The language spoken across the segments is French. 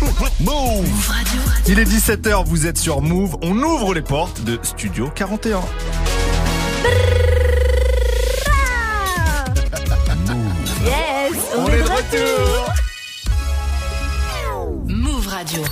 Move Radio. Il est 17h, vous êtes sur Move. On ouvre les portes de Studio 41. Yes, on, On est de retour. Move Radio.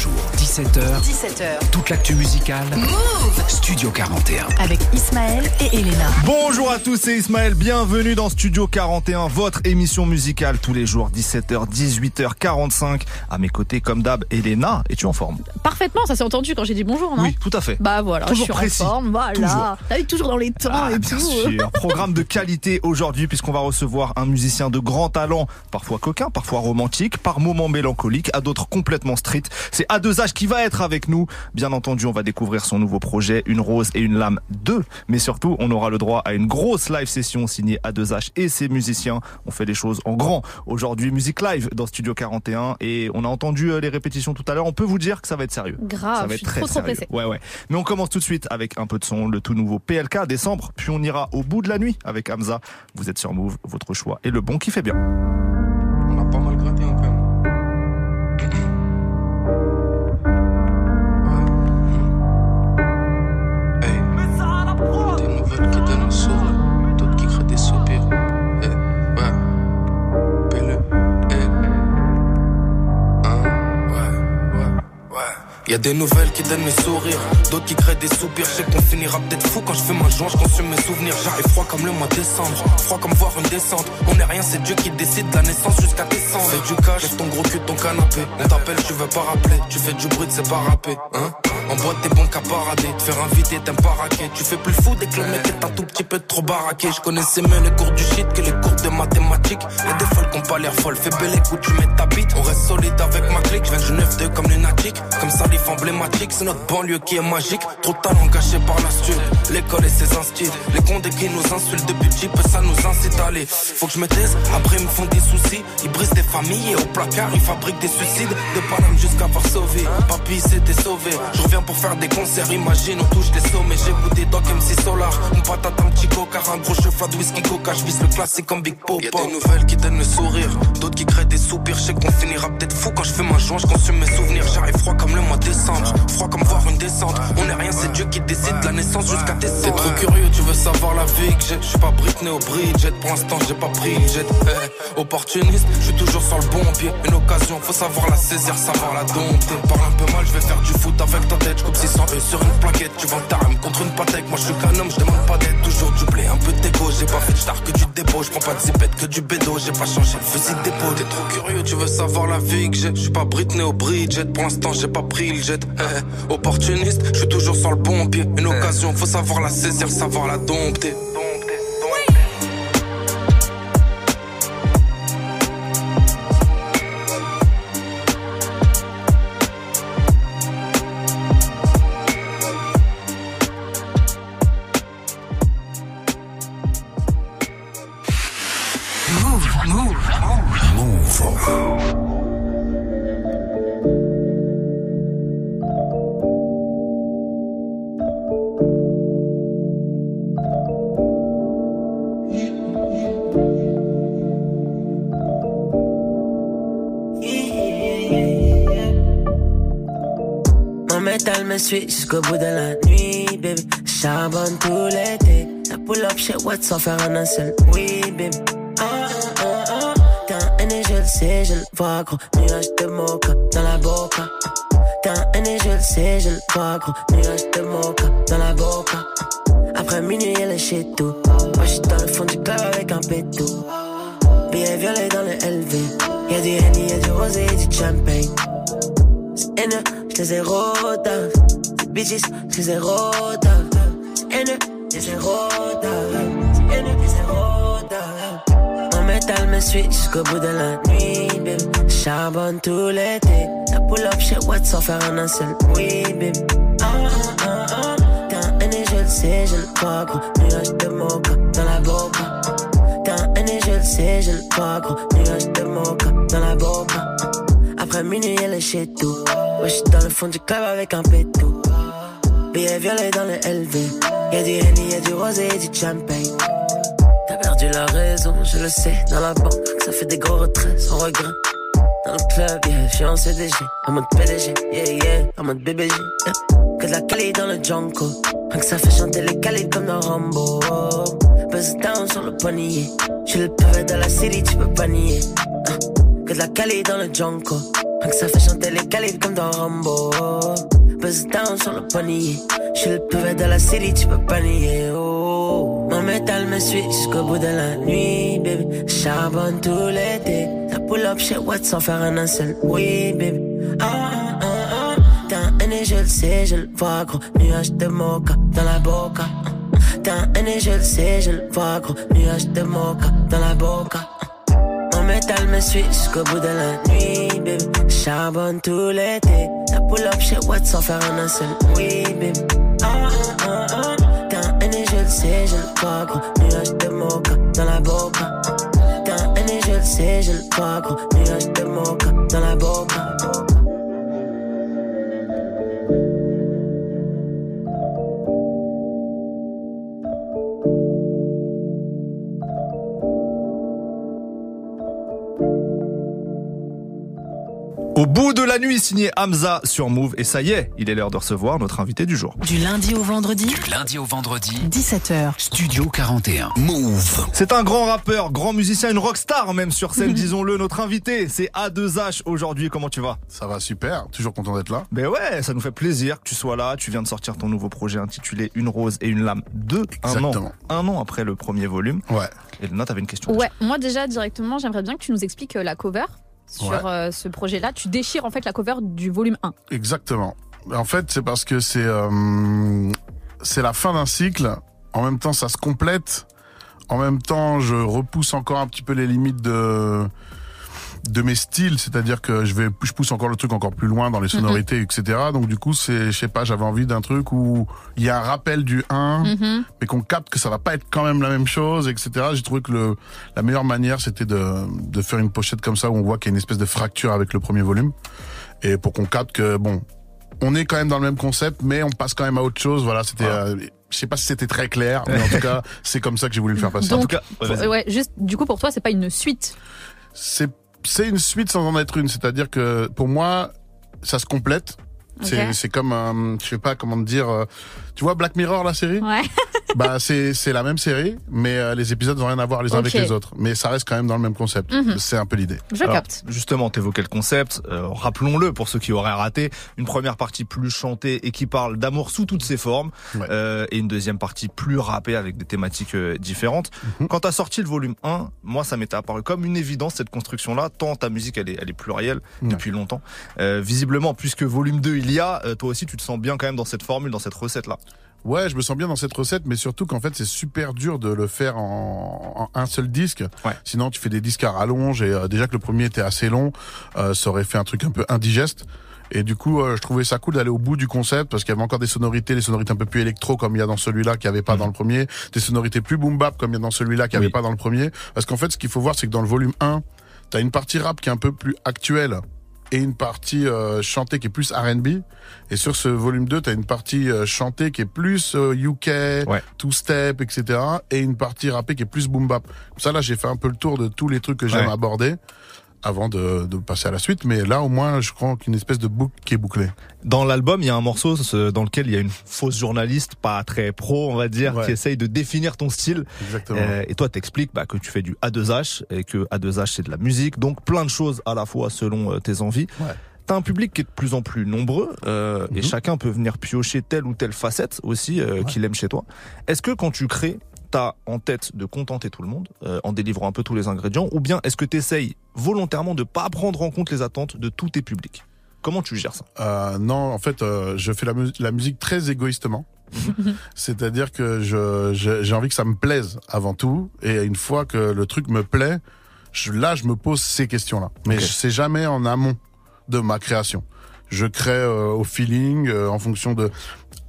Tous les jours, 17h, 17h. toute l'actu musicale. Move Studio 41. avec Ismaël et Elena. Bonjour à tous, c'est Ismaël. Bienvenue dans Studio 41, votre émission musicale tous les jours, 17h, 18h45. À mes côtés, comme d'hab, Elena. Es-tu en forme? Parfaitement, ça s'est entendu quand j'ai dit bonjour, non? Oui, tout à fait. Bah voilà, Toujours je suis précis. en forme, voilà. Toujours. T'as vu, toujours dans les temps Ah, et bien tout. sûr. Programme de qualité aujourd'hui puisqu'on va recevoir un musicien de grand talent, parfois coquin, parfois romantique, par moments mélancolique, à d'autres complètement street. C'est A2H qui va être avec nous. Bien entendu, on va découvrir son nouveau projet, Une Rose et une Lame 2. Mais surtout, on aura le droit à une grosse live session signée A2H et ses musiciens. On fait les choses en grand. Aujourd'hui, musique live dans Studio 41 et on a entendu euh, les répétitions tout à l'heure. On peut vous dire que ça va être sérieux. Grave, ça va je suis très trop, trop sérieux. Ouais, ouais. Mais on commence tout de suite avec un peu de son, le tout nouveau PLK décembre, puis on ira au bout de la nuit avec Hamza. Vous êtes sur Move, votre choix est le bon qui fait bien. On a pas mal gratté Y a des nouvelles qui donnent mes sourires, d'autres qui créent des soupirs. Je sais qu'on finira peut-être fou quand je fais ma joie, je consume mes souvenirs. J'arrive froid comme le mois de décembre, froid comme voir une descente. On est rien, c'est Dieu qui décide de la naissance jusqu'à descendre. Fais du cash, lève ton gros cul ton canapé. On t'appelle, tu veux pas rappeler, tu fais du bruit, c'est pas rapper, hein? En boîte, t'es bon qu'à parader, te faire inviter, t'aimes pas raquer. Tu fais plus fou dès que le mec est un tout petit peu trop baraqué. Je connaissais mieux les cours du shit que les cours de mathématiques. Y'a des folles qui ont pas l'air folles, fais belle écoute, tu mets ta bite. On reste solide avec ma clique, je viens du 9-2 comme lunatique. Comme emblématique, c'est notre banlieue qui est magique. Trop de talent gâché par la stud, l'école et ses instits. Les condés qui nous insultent depuis petit, ça nous incite à aller. Faut que je me taise, après ils me font des soucis. Ils brisent des familles et au placard ils fabriquent des suicides. De Paname jusqu'à Varsovie, papy s'était sauvé. Je reviens pour faire des concerts, imagine, on touche les sommets. J'ai goûté Doc MC Solar, une patate, un petit coca, un gros cheval de whisky coca. Je vise le classique comme Big Pop. Y'a des nouvelles qui donnent le sourire, d'autres qui créent des soupirs. Je sais qu'on finira peut-être fou quand je fais ma joie, je consume mes souvenirs. J'arrive froid comme le mois froid comme voir une descente. On est rien, c'est Dieu qui décide de la naissance jusqu'à décembre. T'es trop curieux, tu veux savoir la vie que j'ai. Je suis pas Britney au Bridget, pour l'instant j'ai pas pris jet. Eh, opportuniste, je suis toujours sur le bon pied. Une occasion, faut savoir la saisir, savoir la dompter. Parle un peu mal, je vais faire du foot avec ta tête. Je coupe 600 E sur une plaquette. Tu vends ta rame contre une patek. Moi je suis qu'un homme, je demande pas d'aide. Toujours du blé, un peu d'égo. J'ai pas fait de star que du dépôt. Je prends pas de zipette que du bédo. J'ai pas changé le fusil d'épaule. T'es trop curieux, tu veux savoir la vie que j'ai. Je suis pas Britney au Bridget. Pour l'instant j'ai pas pris le jet. Eh, opportuniste, je suis toujours sur le bon pied. Une occasion, faut savoir la saisir, savoir la dompter. Jusqu'au bout de la nuit, baby. Charbonne tout l'été. La pull up chez Watt sans faire un seul oui, baby. Ah. T'es un aîné, je le sais, je le vois, gros. Nuage de mocha dans la boca. T'es un aîné, je le sais, je le vois, gros. Nuage de mocha dans la boca. Après minuit, elle est chez tout. Moi, j'suis dans le fond du club avec un pétou. Billet violet dans le LV. Y'a du Henny, y'a du rosé, y'a du champagne. C'est haineux, j'les ai rodave. Bitches, rodave. C'est haineux, j'les ai rodave. C'est haineux, j'les ai rodave. Mon métal me suit jusqu'au bout de la nuit, baby. Charbonne tout l'été. La pull up chez Watt sans faire un seul oui, baby. Ah, ah, ah. T'es un aîné, je le sais, je le vois, gros. Nuage de mocha dans la boca. T'es un aîné, je le sais, je le vois, gros. Nuage de mocha dans la boca. Après minuit, elle est chez tout. Moi, j'suis dans le fond du club avec un pétou. Violet dans le LV. Y'a du Henny, y'a du rosé, y'a du champagne. T'as perdu la raison, je le sais, dans la banque. Ça fait des gros retraits sans regret. dans le club, yeah, j'suis en CDG, en mode PDG, yeah, yeah, en mode BBG, yeah. Que de la qualité dans le Junko, rien que ça fait chanter les calides comme dans Rambo. Buzz down sur le panier, j'suis le pavé de la city, tu peux pas nier. Hein. Que de la qualité dans le Junko, rien que ça fait chanter les calides comme dans Rambo. Buzz down sur le panier, j'suis le pavé de la city, tu peux pas nier. Oh. Mon métal me suit jusqu'au bout de la nuit, baby. Charbonne tout l'été. Ça pull up chez Watt sans faire un seul oui, baby. Ah, ah, ah, ah. T'es un et je le sais, je le vois, gros. Nuage de mocha dans la boca. T'es un et je le sais, je le vois, gros. Nuage de mocha dans la boca. Métal me suit jusqu'au bout de la nuit, baby. Charbonne tout l'été. Ça pull up chez Watt sans faire un seul oui, baby. Ah, ah, ah, ah. Un et je le sais, je le vois, gros. Nuage de mocha dans la boca. T'es un et je le sais, je le vois, gros. Nuage de mocha dans la boca. Au bout de la nuit, signé Hamza sur Move. Et ça y est, il est l'heure de recevoir notre invité du jour. Du lundi au vendredi, Du lundi au vendredi, 17h. Studio 41. Move. C'est un grand rappeur, grand musicien, une rockstar même sur scène, disons-le. Notre invité, c'est A2H aujourd'hui. Comment tu vas? Ça va super, toujours content d'être là. Ben ouais, ça nous fait plaisir que tu sois là. Tu viens de sortir ton nouveau projet intitulé Une rose et une lame 2. Un an, Exactement. un an après le premier volume. Ouais. Et Lena, t'avais une question. Ouais, moi déjà directement, j'aimerais bien que tu nous expliques euh, la cover sur Ouais. euh, ce projet-là. Tu déchires en fait la cover du volume 1. Exactement. En fait, c'est parce que c'est euh, c'est la fin d'un cycle. En même temps, ça se complète. En même temps, je repousse encore un petit peu les limites de de mes styles, c'est-à-dire que je vais, je pousse encore le truc encore plus loin dans les sonorités, etc. Donc du coup, c'est, je sais pas, j'avais envie d'un truc où il y a un rappel du 1, Mhm. mais qu'on capte que ça va pas être quand même la même chose, etc. J'ai trouvé que le, la meilleure manière, c'était de, de faire une pochette comme ça où on voit qu'il y a une espèce de fracture avec le premier volume, et pour qu'on capte que bon, on est quand même dans le même concept, mais on passe quand même à autre chose. Voilà, c'était. Ah. euh, je sais pas si c'était très clair, mais en tout cas, c'est comme ça que j'ai voulu le faire passer. En Donc, tout cas, ouais, juste du coup pour toi, c'est pas une suite. C'est c'est une suite sans en être une, c'est-à-dire que pour moi, ça se complète. C'est comme un, je sais pas comment te dire. Tu vois Black Mirror la série Ouais. Bah c'est c'est la même série, mais euh, les épisodes n'ont rien à voir les uns avec les autres. Mais ça reste quand même dans le même concept. Mhm. C'est un peu l'idée. Je Alors, capte. Justement, t'évoquais le concept. euh, Rappelons-le pour ceux qui auraient raté. Une première partie plus chantée et qui parle d'amour sous toutes ses formes, Ouais. euh, et une deuxième partie plus rappée avec des thématiques euh, différentes. Mhm. Quand t'as sorti le volume 1, moi ça m'était apparu comme une évidence cette construction-là. Tant ta musique elle est, elle est plurielle Ouais. depuis longtemps. Euh, visiblement, puisque volume 2 il y a, euh, toi aussi tu te sens bien quand même dans cette formule, dans cette recette-là. Ouais, je me sens bien dans cette recette, mais surtout qu'en fait c'est super dur de le faire en, en un seul disque. Ouais. Sinon tu fais des disques à rallonge et euh, déjà que le premier était assez long, euh, ça aurait fait un truc un peu indigeste. Et du coup, euh, je trouvais ça cool d'aller au bout du concept parce qu'il y avait encore des sonorités, des sonorités un peu plus électro comme il y a dans celui-là qu'il n'y avait pas Mhm. dans le premier, des sonorités plus boom bap comme il y a dans celui-là qu'il n'y Oui. avait pas dans le premier. Parce qu'en fait, ce qu'il faut voir, c'est que dans le volume 1, t'as une partie rap qui est un peu plus actuelle et une partie euh, chantée qui est plus R&B. Et sur ce volume 2, t'as une partie euh, chantée qui est plus euh, UK, Ouais. two step, etc. Et une partie rappée qui est plus boom bap. Comme ça, là, j'ai fait un peu le tour de tous les trucs que j'aime Ouais. aborder avant de, de passer à la suite. Mais là, au moins, je crois qu'une espèce de boucle qui est bouclée. Dans l'album, il y a un morceau ce- dans lequel il y a une fausse journaliste, pas très pro, on va dire, Ouais. qui essaye de définir ton style. Exactement. Euh, et toi, t'expliques bah, que tu fais du A2H et que A2H c'est de la musique, donc plein de choses à la fois selon euh, tes envies. Ouais. T'as un public qui est de plus en plus nombreux euh, et Mhm. chacun peut venir piocher telle ou telle facette aussi euh, Ouais. qu'il aime chez toi. Est-ce que quand tu crées, t'as en tête de contenter tout le monde euh, en délivrant un peu tous les ingrédients ou bien est-ce que t'essayes volontairement de pas prendre en compte les attentes de tous tes publics? Comment tu gères ça? Euh, non, en fait, euh, je fais la, mu- la musique très égoïstement. C'est-à-dire que je, je- j'ai envie que ça me plaise avant tout. Et une fois que le truc me plaît, je, là, je me pose ces questions-là. Mais sais jamais en amont de ma création. Je crée euh, au feeling, euh, en fonction de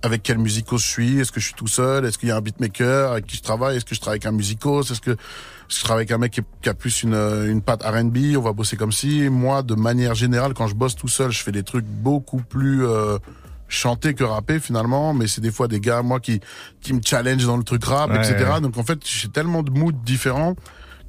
avec quel musico je suis. Est-ce que je suis tout seul Est-ce qu'il y a un beatmaker avec qui je travaille Est-ce que je travaille avec un musicos Est-ce que je travaille avec un mec qui, a plus une, une patte R&B On va bosser comme si. Moi, de manière générale, quand je bosse tout seul, je fais des trucs beaucoup plus euh, chantés que rappés finalement. Mais c'est des fois des gars, moi, qui qui me challenge dans le truc rap, Ouais, etc. ouais. Donc en fait, j'ai tellement de moods différents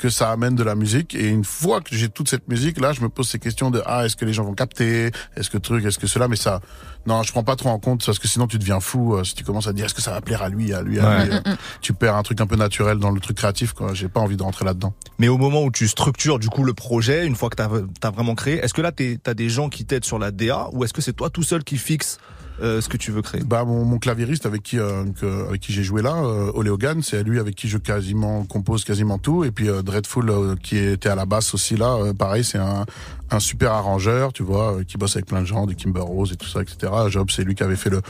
que ça amène de la musique. Et une fois que j'ai toute cette musique, là, je me pose ces questions de ah, est-ce que les gens vont capter, est-ce que truc, est-ce que cela, mais ça, non, je prends pas trop en compte parce que sinon tu deviens fou euh, si tu commences à dire est-ce que ça va plaire à lui, à lui, à Ouais. lui. euh, tu perds un truc un peu naturel dans le truc créatif, quoi. J'ai pas envie de rentrer là-dedans. Mais au moment où tu structures du coup le projet, une fois que tu as, vraiment créé, est-ce que là tu as des gens qui t'aident sur la DA ou est-ce que c'est toi tout seul qui fixe euh, ce que tu veux créer Bah mon, mon claviériste avec qui euh, que- avec qui j'ai joué là, euh, Ole Hogan, c'est lui avec qui je quasiment compose quasiment tout. Et puis euh, Dreadful euh, qui était à la basse aussi là, euh, pareil, c'est un un super arrangeur, tu vois, euh, qui bosse avec plein de gens, de Kimber Rose et tout ça, etc. Job, c'est lui qui avait fait le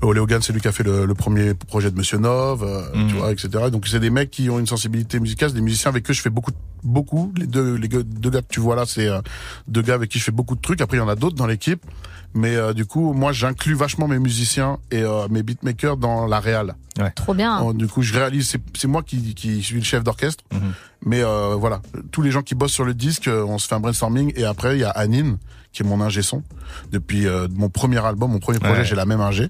Ole Hogan, c'est lui qui a fait le, le premier projet de Monsieur Nov, euh, Mhm. tu vois, etc. Donc c'est des mecs qui ont une sensibilité musicale, c'est des musiciens avec eux je fais beaucoup beaucoup. Les deux les deux gars que tu vois là, c'est euh, deux gars avec qui je fais beaucoup de trucs. Après il y en a d'autres dans l'équipe. Mais euh, du coup, moi, j'inclus vachement mes musiciens et euh, mes beatmakers dans la réal. Trop bien. Oh, du coup, je réalise, c'est- c'est moi qui, qui suis le chef d'orchestre. Mhm. Mais euh, voilà, tous les gens qui bossent sur le disque, euh, on se fait un brainstorming. Et après, il y a Anine, qui est mon ingé son. Depuis euh, mon premier album, mon premier projet, Ouais. j'ai la même ingé.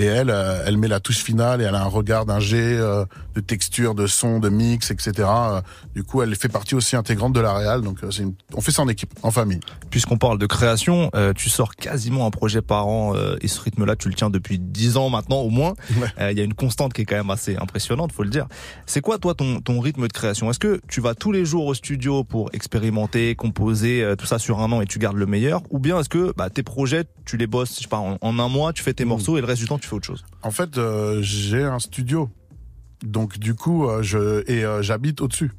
Et elle, euh, elle met la touche finale et elle a un regard d'ingé, euh, de texture, de son, de mix, etc. Euh, du coup, elle fait partie aussi intégrante de la réal. Donc, euh, une- on fait ça en équipe, en famille. Puisqu'on parle de création, euh, tu sors quasiment un projet par an euh, et ce rythme-là, tu le tiens depuis 10 ans maintenant au moins. Ouais. Il y a une constante qui est quand même assez impressionnante, faut le dire. C'est quoi toi ton, ton rythme de création? Est-ce que tu vas tous les jours au studio pour expérimenter, composer, euh, tout ça sur un an et tu gardes le meilleur? Ou bien est-ce que bah, tes projets, tu les bosses, je sais pas, en, en un mois, tu fais tes Mm. morceaux et le reste du temps, tu autre chose En fait, euh, j'ai un studio. Donc du coup, euh, et euh, j'habite au-dessus.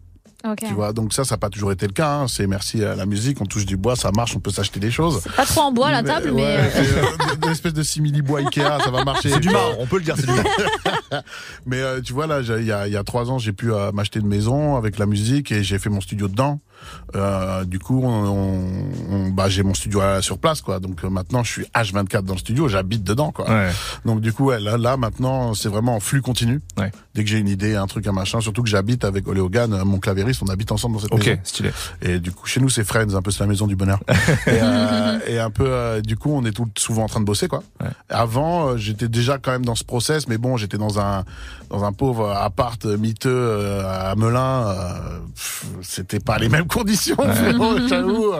Ok. Tu vois, donc ça, ça n'a pas toujours été le cas. hein. C'est merci à la musique, on touche du bois, ça marche, on peut s'acheter des choses. Pas trop en bois la table, mais. ouais, euh, euh, une espèce de simili bois Ikea, ça va marcher. C'est du marbre, on peut le dire, c'est du marbre. Mais euh, tu vois là, il y a, il y a trois ans, j'ai pu euh, m'acheter une maison avec la musique et j'ai fait mon studio dedans. Euh, du coup, on, on- on- bah, j'ai mon studio sur place, quoi. Donc euh, maintenant, je suis H24 dans le studio, j'habite dedans, quoi. Ouais. Donc du coup, ouais, là, là maintenant, c'est vraiment en flux continu. Ouais. Dès que j'ai une idée, un truc, un machin, surtout que j'habite avec Ole Hogan, euh, on habite ensemble dans cette Ok, maison. stylé. Et du coup, chez nous, c'est Friends, un peu c'est la maison du bonheur. et, euh, et un peu, euh, du coup, on est tout souvent en train de bosser, quoi. Ouais. Avant, euh, j'étais déjà quand même dans ce process, mais bon, j'étais dans un dans un pauvre appart miteux à Melun. C'était pas les mêmes conditions, frérot, j'avoue.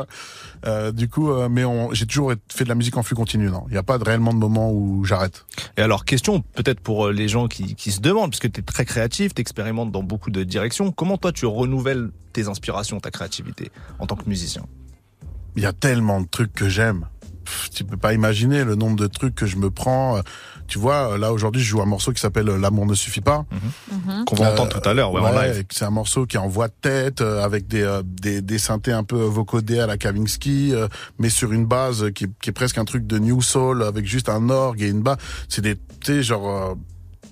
Euh, du coup, euh, mais on, j'ai toujours fait de la musique en flux continu. Non, il n'y a pas de réellement de moment où j'arrête. Et alors, question peut-être pour les gens qui, qui se demandent, puisque tu es très créatif, tu expérimentes dans beaucoup de directions, comment toi tu renouvelles tes inspirations, ta créativité en tant que musicien Il y a tellement de trucs que j'aime. Tu peux pas imaginer le nombre de trucs que je me prends. Euh, Tu vois, là aujourd'hui, je joue un morceau qui s'appelle L'amour ne suffit pas. mhm. Qu'on va Euh, entendre tout à l'heure, ouais, en live. C'est un morceau qui est en voix de tête, euh, avec des, euh, des, des synthés un peu vocodés à la Kavinsky, euh, mais sur une base qui, est- qui est presque un truc de New Soul, avec juste un orgue et une base. C'est des, tu sais, genre, euh,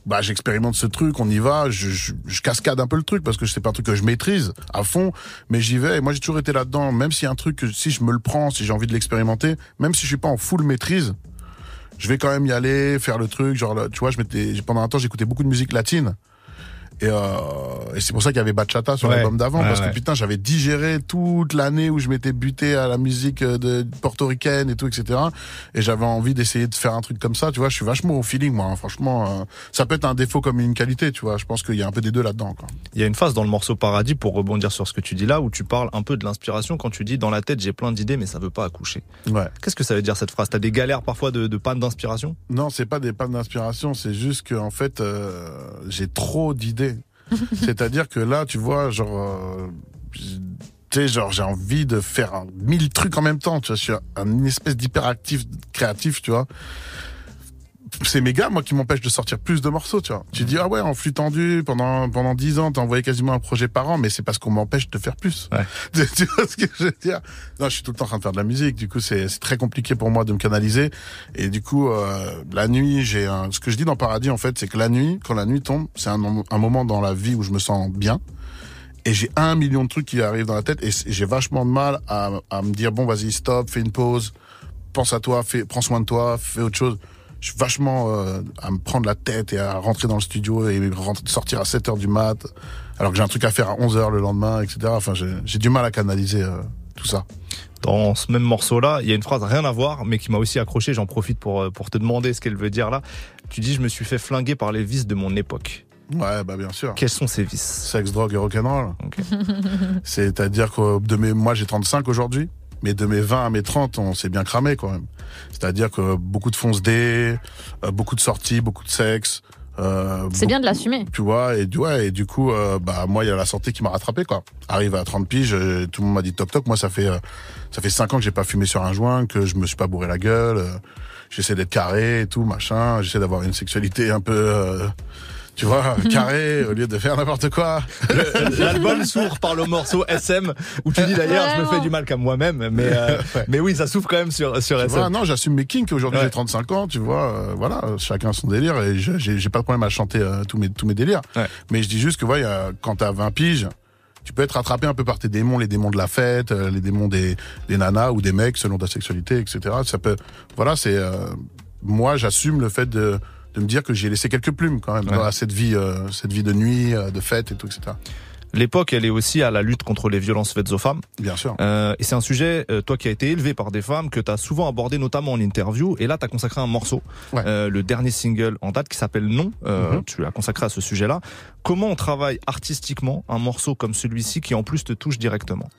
bah, j'expérimente ce truc, on y va, je, je, je cascade un peu le truc parce que c'est pas un truc que je maîtrise à fond, mais j'y vais. Et moi, j'ai toujours été là-dedans, même a un truc si je me le prends, si j'ai envie de l'expérimenter, même si je suis pas en full maîtrise, je vais quand même y aller, faire le truc. Genre, tu vois, je m'étais, pendant un temps, j'écoutais beaucoup de musique latine. Et, euh, et c'est pour ça qu'il y avait Bachata sur Ouais. l'album d'avant, Ouais, parce que putain, j'avais digéré toute l'année où je m'étais buté à la musique euh, de portoricaine et tout, etc. Et j'avais envie d'essayer de faire un truc comme ça, tu vois. Je suis vachement au feeling, moi. hein. Franchement, euh, ça peut être un défaut comme une qualité, tu vois. Je pense qu'il y a un peu des deux là-dedans. Il y a une phase dans le morceau Paradis, pour rebondir sur ce que tu dis là, où tu parles un peu de l'inspiration quand tu dis dans la tête j'ai plein d'idées mais ça veut pas accoucher. Ouais. Qu'est-ce que ça veut dire cette phrase? T'as des galères parfois de, de panne d'inspiration? Non, c'est pas des pannes d'inspiration, c'est juste que en fait, euh, j'ai trop d'idées. C'est-à-dire que là, tu vois, genre, euh, tu genre, j'ai envie de faire mille trucs en même temps. Tu vois, je suis un, une espèce d'hyperactif créatif, tu vois. C'est mes gars, moi, qui m'empêchent de sortir plus de morceaux, tu vois. Tu dis, ah ouais, en flux tendu, pendant, pendant dix ans, t'as envoyé quasiment un projet par an, mais c'est parce qu'on m'empêche de faire plus. Ouais. Tu, tu vois ce que je veux dire? Non, je suis tout le temps en train de faire de la musique. Du coup, c'est c'est très compliqué pour moi de me canaliser. Et du coup, euh, la nuit, j'ai un... ce que je dis dans Paradis, en fait, c'est que la nuit, quand la nuit tombe, c'est un, un moment dans la vie où je me sens bien. Et j'ai un million de trucs qui arrivent dans la tête et j'ai vachement de mal à, à me dire bon, vas-y, stop, fais une pause, pense à toi, fais, prends soin de toi, fais autre chose. Je suis vachement euh, à me prendre la tête et à rentrer dans le studio et rentrer, sortir à 7 heures du mat, alors que j'ai un truc à faire à 11 heures le lendemain, etc. Enfin, j'ai du mal à canaliser euh, tout ça. Dans ce même morceau-là, il y a une phrase rien à voir, mais qui m'a aussi accroché. J'en profite pour, euh, pour te demander ce qu'elle veut dire là. Tu dis, je me suis fait flinguer par les vices de mon époque. Ouais, bah bien sûr. Quels sont ces vices? Sexe, drogue et rock'n'roll. Ok. C'est-à-dire que de mes, moi j'ai 35 aujourd'hui, mais de mes 20 à mes 30, on s'est bien cramé quand même. C'est-à-dire que beaucoup de fonce D, euh, beaucoup de sorties, beaucoup de sexe. euh, C'est bien de l'assumer. tu vois et du ouais et du coup euh, bah moi il y a la santé qui m'a rattrapé quoi arrive à 30 piges tout le monde m'a dit toc toc moi ça fait euh, ça fait 5 ans que j'ai pas fumé sur un joint que je me suis pas bourré la gueule euh, j'essaie d'être carré et tout machin j'essaie d'avoir une sexualité un peu euh, tu vois carré au lieu de faire n'importe quoi L'album s'ouvre par le morceau SM où tu dis d'ailleurs je me fais du mal qu'à moi-même, mais euh, Ouais. mais oui ça s'ouvre quand même sur sur Tu SM. vois, non, j'assume mes kinks. Aujourd'hui, Ouais. j'ai 35 ans, tu vois. euh, voilà, chacun son délire et je- j'ai j'ai pas de problème à chanter euh, tous mes tous mes délires. Ouais. Mais je dis juste que voilà, quand t'as 20 piges, tu peux être rattrapé un peu par tes démons, les démons de la fête, euh, les démons des des nanas ou des mecs selon ta sexualité, etc. Ça peut, voilà, c'est euh, moi, j'assume le fait de de me dire que j'ai laissé quelques plumes quand même Ouais. dans cette vie, euh, cette vie de nuit, euh, de fête et tout, etc. L'époque elle est aussi à la lutte contre les violences faites aux femmes. Bien sûr. Euh, et c'est un sujet, euh, toi qui as été élevé par des femmes, que tu as souvent abordé notamment en interview. Et là, tu as consacré un morceau, Ouais. euh, le dernier single en date qui s'appelle Non. Mhm. Tu l'as consacré à ce sujet-là. Comment on travaille artistiquement un morceau comme celui-ci qui en plus te touche directement?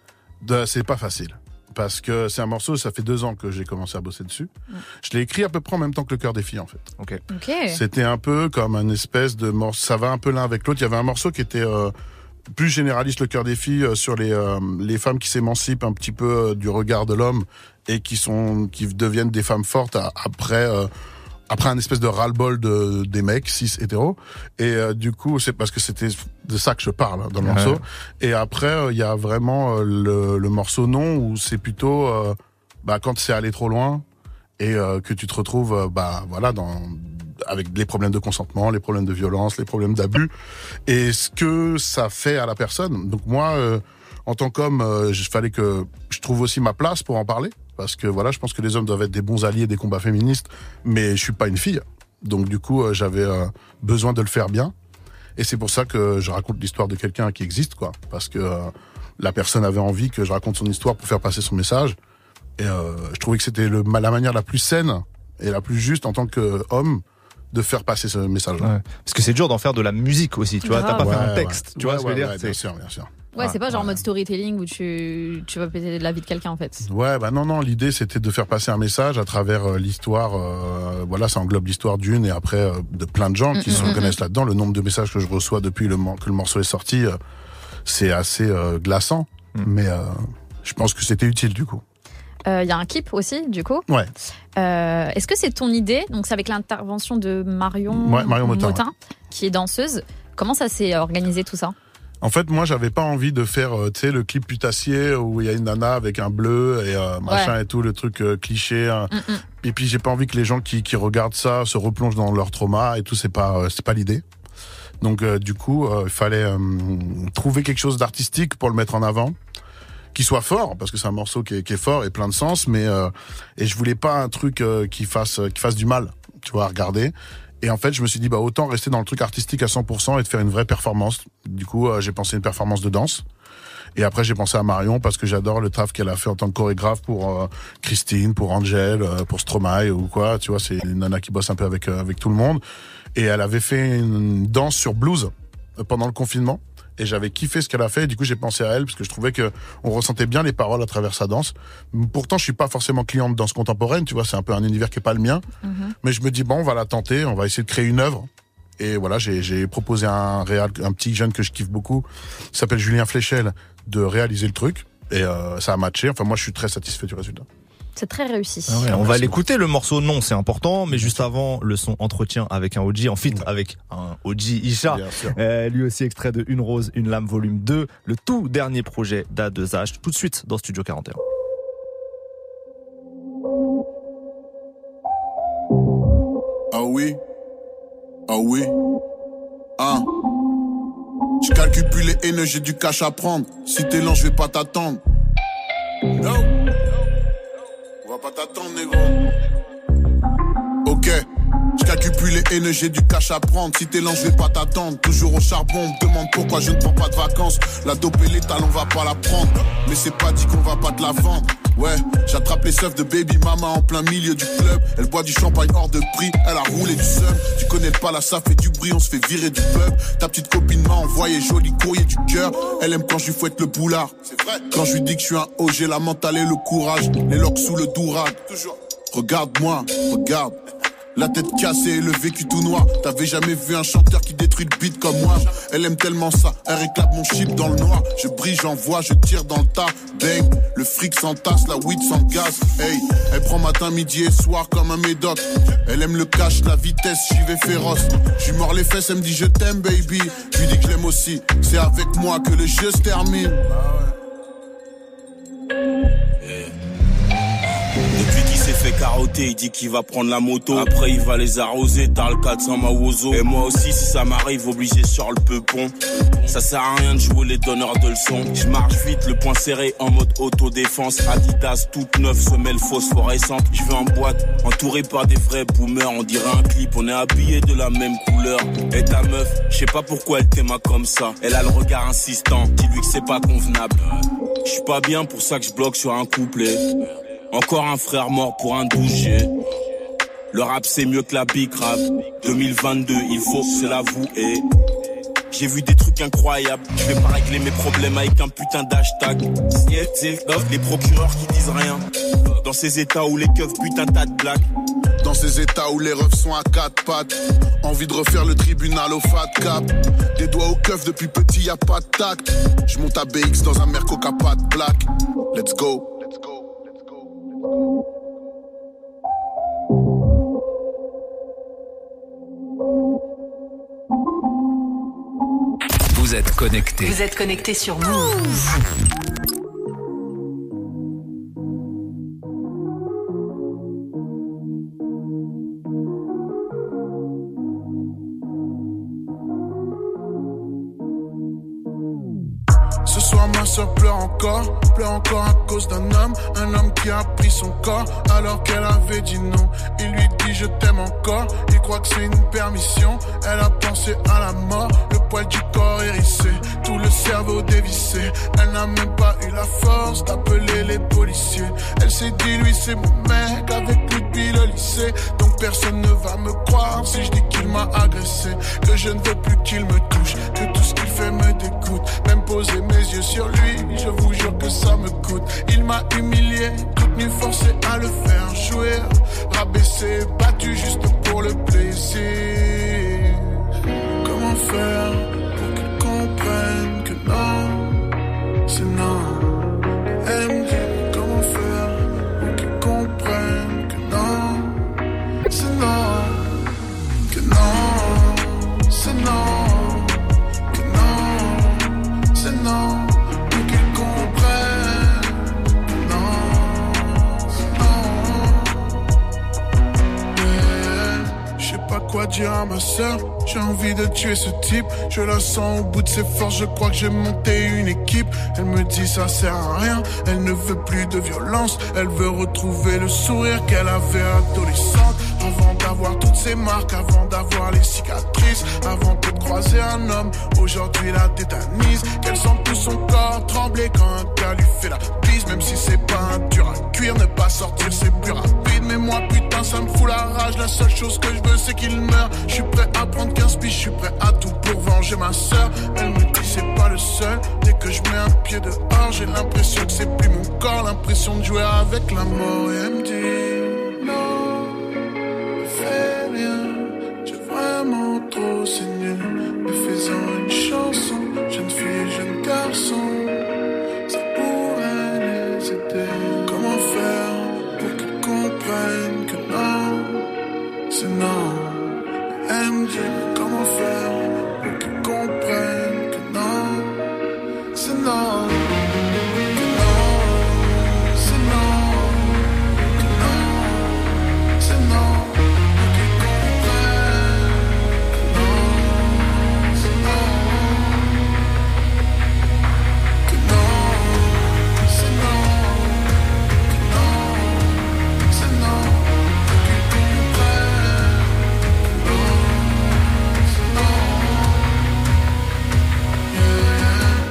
De- c'est pas facile. Parce que c'est un morceau, ça fait deux ans que j'ai commencé à bosser dessus. Je l'ai écrit à peu près en même temps que le cœur des filles, en fait. Ok. C'était un peu comme un espèce de morceau. Ça va un peu l'un avec l'autre. Il y avait un morceau qui était euh, plus généraliste, le cœur des filles, euh, sur les euh, les femmes qui s'émancipent un petit peu euh, du regard de l'homme et qui sont qui deviennent des femmes fortes à- après. Après un espèce de ras-le-bol de, des mecs, cis hétéros. Et euh, du coup, c'est parce que c'était de ça que je parle hein, dans le Ouais. morceau. Et après, euh, il y a vraiment euh, le, le morceau non, où c'est plutôt euh, bah, quand c'est allé trop loin et euh, que tu te retrouves bah, voilà, dans, avec les problèmes de consentement, les problèmes de violence, les problèmes d'abus, et ce que ça fait à la personne. Donc moi, euh, en tant qu'homme, euh, il fallait que je trouve aussi ma place pour en parler, parce que voilà, je pense que les hommes doivent être des bons alliés des combats féministes, mais je suis pas une fille. Donc du coup, euh, j'avais euh, besoin de le faire bien, et c'est pour ça que je raconte l'histoire de quelqu'un qui existe, quoi, parce que euh, la personne avait envie que je raconte son histoire pour faire passer son message, et euh, je trouvais que c'était le- la manière la plus saine et la plus juste en tant qu'homme de faire passer ce message-là. Ouais. Parce que c'est dur d'en faire de la musique aussi, tu vois. T'as pas fait un Ouais, texte, ouais. tu vois Ouais, ce que je veux ouais, dire ouais, C'est- Bien sûr, bien sûr. Ouais, c'est pas genre en ouais. mode storytelling où tu, tu vas péter la vie de quelqu'un en fait. Ouais, bah non, non. L'idée, c'était de faire passer un message à travers euh, l'histoire. euh, voilà, ça englobe l'histoire d'une et après euh, de plein de gens qui se mm, mm, reconnaissent là-dedans. Le nombre de messages que je reçois depuis le que le morceau est sorti, euh, c'est assez euh, glaçant. Mm. Mais euh, je pense que c'était utile du coup. Il Euh, y a un clip aussi, du coup. Ouais. Euh, Est-ce que c'est ton idée? Donc c'est avec l'intervention de Marion, Ouais, Marion Motin, qui est danseuse. Comment ça s'est organisé tout ça? En fait, moi, j'avais pas envie de faire, euh, tu sais, le clip putassier où il y a une nana avec un bleu et euh, machin et tout, le truc euh, cliché. hein. Mm, mm. Et puis, j'ai pas envie que les gens qui, qui regardent ça se replongent dans leur trauma et tout. C'est pas, euh, c'est pas l'idée. Donc, euh, du coup, euh, il fallait euh, trouver quelque chose d'artistique pour le mettre en avant, qui soit fort, parce que c'est un morceau qui est, qui est fort et plein de sens. Mais euh, et je voulais pas un truc euh, qui fasse, qui fasse du mal, tu vois, à regarder. Et en fait, je me suis dit, bah, autant rester dans le truc artistique à 100% et de faire une vraie performance. Du coup, euh, j'ai pensé une performance de danse. Et après, j'ai pensé à Marion parce que j'adore le taf qu'elle a fait en tant que chorégraphe pour euh, Christine, pour Angel, euh, pour Stromae ou quoi. Tu vois, c'est une nana qui bosse un peu avec, euh, avec tout le monde. Et elle avait fait une danse sur blues pendant le confinement. Et j'avais kiffé ce qu'elle a fait. Et du coup, j'ai pensé à elle parce que je trouvais que on ressentait bien les paroles à travers sa danse. Pourtant, je suis pas forcément client de danse contemporaine. Tu vois, c'est un peu un univers qui est pas le mien. Mais je me dis, bon, on va la tenter. On va essayer de créer une œuvre. Et voilà, j'ai proposé à un, réal, un petit jeune que je kiffe beaucoup, s'appelle Julien Fléchel, de réaliser le truc. Et euh, ça a matché. Enfin, moi, je suis très satisfait du résultat. C'est très réussi. Ah ouais, on va l'écouter le morceau non, c'est important, mais juste avant le son entretien avec un OG, en fit avec un OG Isha. Bien sûr. Euh, lui aussi extrait de Une Rose, Une Lame volume 2, le tout dernier projet d'A2H, tout de suite dans Studio 41. Ah oui Ah oui Ah Je calcule plus les haineux, j'ai du cash à prendre. Si t'es lent, je vais pas t'attendre. No. Va pas t'attendre, négro. Plus les haineux, j'ai du cash à prendre. Si t'es lent, je vais pas t'attendre. Toujours au charbon, on me demande pourquoi je ne prends pas de vacances. La dope et l'étal, on va pas la prendre. Mais c'est pas dit qu'on va pas te la vendre. Ouais, j'attrape les seufs de baby mama en plein milieu du club. Elle boit du champagne hors de prix, elle a roulé du seum. Tu connais pas la ça fait du bruit, on se fait virer du pub. Ta petite copine m'a envoyé joli courrier du cœur. Elle aime quand je lui fouette le boulard. Quand je lui dis que je suis un haut, j'ai la mentale et le courage. Les locks sous le dourag. Regarde-moi, regarde. La tête cassée et le vécu tout noir. T'avais jamais vu un chanteur qui détruit le beat comme moi. Elle aime tellement ça, elle réclame mon chip dans le noir. Je brille, j'envoie, je tire dans le tas. Bang, le fric s'entasse, la weed gaz. Hey, elle prend matin, midi et soir comme un médoc. Elle aime le cash, la vitesse, j'y vais féroce. J'suis mort les fesses, elle me dit je t'aime, baby. Je dis que l'aime aussi. C'est avec moi que le jeu se termine. Fait carotter, il dit qu'il va prendre la moto. Après, il va les arroser, t'as le 400 Mawozo. Et moi aussi, si ça m'arrive, obligé sur le peupon. Ça sert à rien de jouer les donneurs de leçons. Je marche vite, le poing serré en mode autodéfense. Adidas, toute neuve, semelle phosphorescente. Je vais en boîte, entouré par des vrais boomers. On dirait un clip, on est habillé de la même couleur. Et ta meuf, je sais pas pourquoi elle t'aima comme ça. Elle a le regard insistant, dis-lui que c'est pas convenable. Je suis pas bien pour ça que je bloque sur un couplet. Encore un frère mort pour un douché. Le rap c'est mieux que la big rap. 2022, il faut se l'avouer. J'ai vu des trucs incroyables. Je vais pas régler mes problèmes avec un putain d'hashtag. Les procureurs qui disent rien. Dans ces états où les keufs un tas de blagues. Dans ces états où les refs sont à quatre pattes. Envie de refaire le tribunal au fat cap. Des doigts au keuf depuis petit, y a pas de tact. Je monte à BX dans un Merco capat black. Let's go. Vous êtes connecté. Vous êtes connecté sur Move. Soeur pleure encore, à cause d'un homme, un homme qui a pris son corps alors qu'elle avait dit non. Il lui dit je t'aime encore, il croit que c'est une permission. Elle a pensé à la mort, le poil du corps hérissé, tout le cerveau dévissé. Elle n'a même pas eu la force d'appeler les policiers. Elle s'est dit lui c'est mon mec avec lui depuis le lycée, donc personne ne va me croire si je dis qu'il m'a agressé, que je ne veux plus qu'il me touche, que tout ce Même poser mes yeux sur lui, je vous jure que ça me coûte. Il m'a humilié, toute nuit forcé à le faire jouer. Rabaissé, battu juste pour le plaisir. Comment faire pour qu'il comprenne que non, c'est non. Dire à ma soeur. J'ai envie de tuer ce type. Je la sens au bout de ses forces. Je crois que j'ai monté une équipe. Elle me dit ça sert à rien. Elle ne veut plus de violence. Elle veut retrouver le sourire qu'elle avait adolescente. Avant d'avoir toutes ces marques, avant d'avoir les cicatrices, avant de croiser un homme, aujourd'hui la tétanise. Qu'elle sent tout son corps trembler quand un gars lui fait la bise, même si c'est pas un dur à cuire, ne pas sortir c'est plus rapide. Mais moi putain ça me fout la rage, la seule chose que je veux c'est qu'il meure. Je suis prêt à prendre 15 piges, je suis prêt à tout pour venger ma soeur. Elle me dit c'est pas le seul, dès que je mets un pied dehors, j'ai l'impression que c'est plus mon corps, l'impression de jouer avec la mort. Et elle me dit saigné. Mais faisant une chanson, jeune fille, jeune garçon, ça pourrait les aider. Comment faire pour qu'ils comprennent que non, c'est non. Elle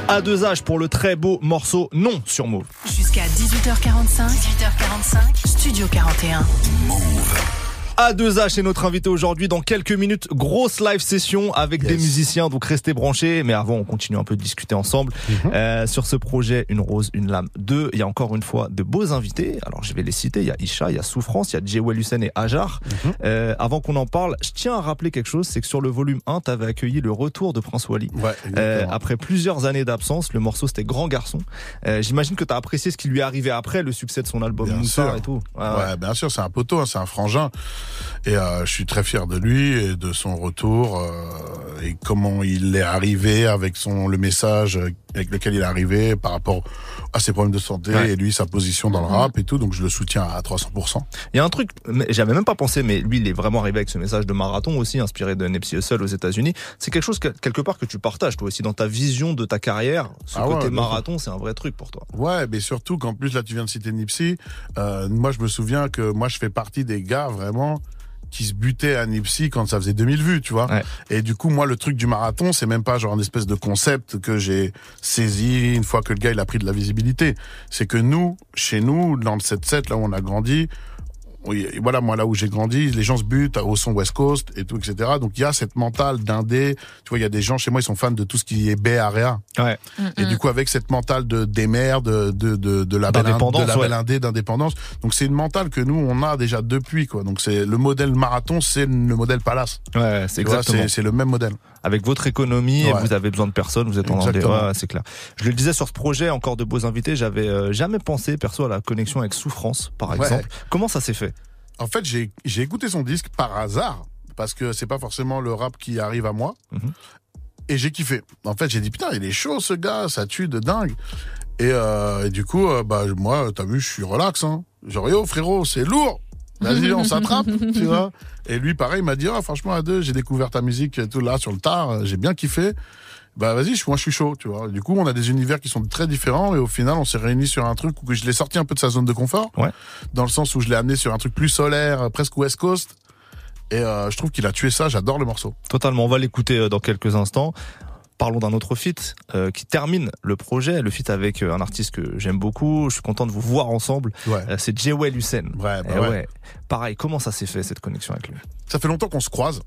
à deux âges pour le très beau morceau Non sur Move. Jusqu'à 18h45, 18h45, Studio 41. Move. A2H est notre invité aujourd'hui dans quelques minutes. Grosse live session avec des musiciens, donc restez branchés. Mais avant, on continue un peu de discuter ensemble mhm. euh, sur ce projet Une Rose, Une Lame 2. Il y a encore une fois de beaux invités. Alors, je vais les citer. Il y a Isha, il y a Souffrance, il y a Jewel Hussein et Ajar. Mhm. Euh, avant qu'on en parle, je tiens à rappeler quelque chose. C'est que sur le volume 1, t'avais accueilli le retour de Prince Wally. Ouais, euh, après plusieurs années d'absence, le morceau c'était Grand Garçon. Euh, j'imagine que t'as apprécié ce qui lui est arrivé après, le succès de son album Moussa et tout. Ouais, ouais. bien sûr, c'est un poteau, hein, c'est un frangin. Et euh, je suis très fier de lui et de son retour euh, et comment il est arrivé avec son le message avec lequel il est arrivé par rapport à ses problèmes de santé Ouais. et lui sa position dans le rap et tout. Donc je le soutiens à 300%. Il y a un truc, mais j'avais même pas pensé, mais lui, il est vraiment arrivé avec ce message de marathon aussi, inspiré de Nipsey Hussle aux États-Unis. C'est quelque chose que, quelque part que tu partages toi aussi dans ta vision de ta carrière. Ce Ah côté marathon, c'est un vrai truc pour toi. Ouais, mais surtout qu'en plus là tu viens de citer Nipsey. Euh, moi je me souviens que moi je fais partie des gars vraiment qui se butaient à Nipsey quand ça faisait 2000 vues, tu vois. Ouais. Et du coup moi le truc du marathon c'est même pas genre une espèce de concept que j'ai saisi une fois que le gars il a pris de la visibilité. C'est que nous, chez nous, dans le 7-7 là où on a grandi. Et voilà, moi là où j'ai grandi, les gens se butent au son West Coast et tout, etc. Donc il y a cette mentale d'indé. Tu vois, il y a des gens chez moi, ils sont fans de tout ce qui est Bay Area. Ouais. Et du coup, avec cette mentale de d'émer, de de de, de de label ouais. indé, d'indépendance. Donc c'est une mentale que nous on a déjà depuis quoi. Donc c'est le modèle marathon, c'est le modèle Palace. Ouais, c'est exactement. C'est le même modèle. Avec votre économie, Ouais. vous avez besoin de personnes, vous êtes en indé. Ouais, c'est clair. Je le disais sur ce projet, encore de beaux invités, j'avais euh, jamais pensé, perso, à la connexion avec Souffrance, par Ouais. exemple. Comment ça s'est fait? En fait, j'ai j'ai écouté son disque par hasard parce que c'est pas forcément le rap qui arrive à moi. Mhm. Et j'ai kiffé. En fait, j'ai dit putain, il est chaud ce gars, ça tue de dingue. Et, euh, et du coup, euh, bah moi, t'as vu, je suis relax. Hein. Genre yo frérot, c'est lourd. Vas-y, on s'attrape, tu vois. Et lui, pareil, il m'a dit, ah, franchement, à deux, j'ai découvert ta musique et tout là sur le tard, j'ai bien kiffé. Bah vas-y, je- moi je suis chaud, tu vois. Du coup, on a des univers qui sont très différents et au final, on s'est réunis sur un truc où je l'ai sorti un peu de sa zone de confort, Ouais. dans le sens où je l'ai amené sur un truc plus solaire, presque West Coast. Et euh, je trouve qu'il a tué ça. J'adore le morceau. Totalement. On va l'écouter euh, dans quelques instants. Parlons d'un autre feat euh, qui termine le projet, le feat avec un artiste que j'aime beaucoup. Je suis content de vous voir ensemble. Ouais. Euh, c'est Jewel Hussein. Ouais, bah Eh ouais. Pareil, comment ça s'est fait cette connexion avec lui? Ça fait longtemps qu'on se croise.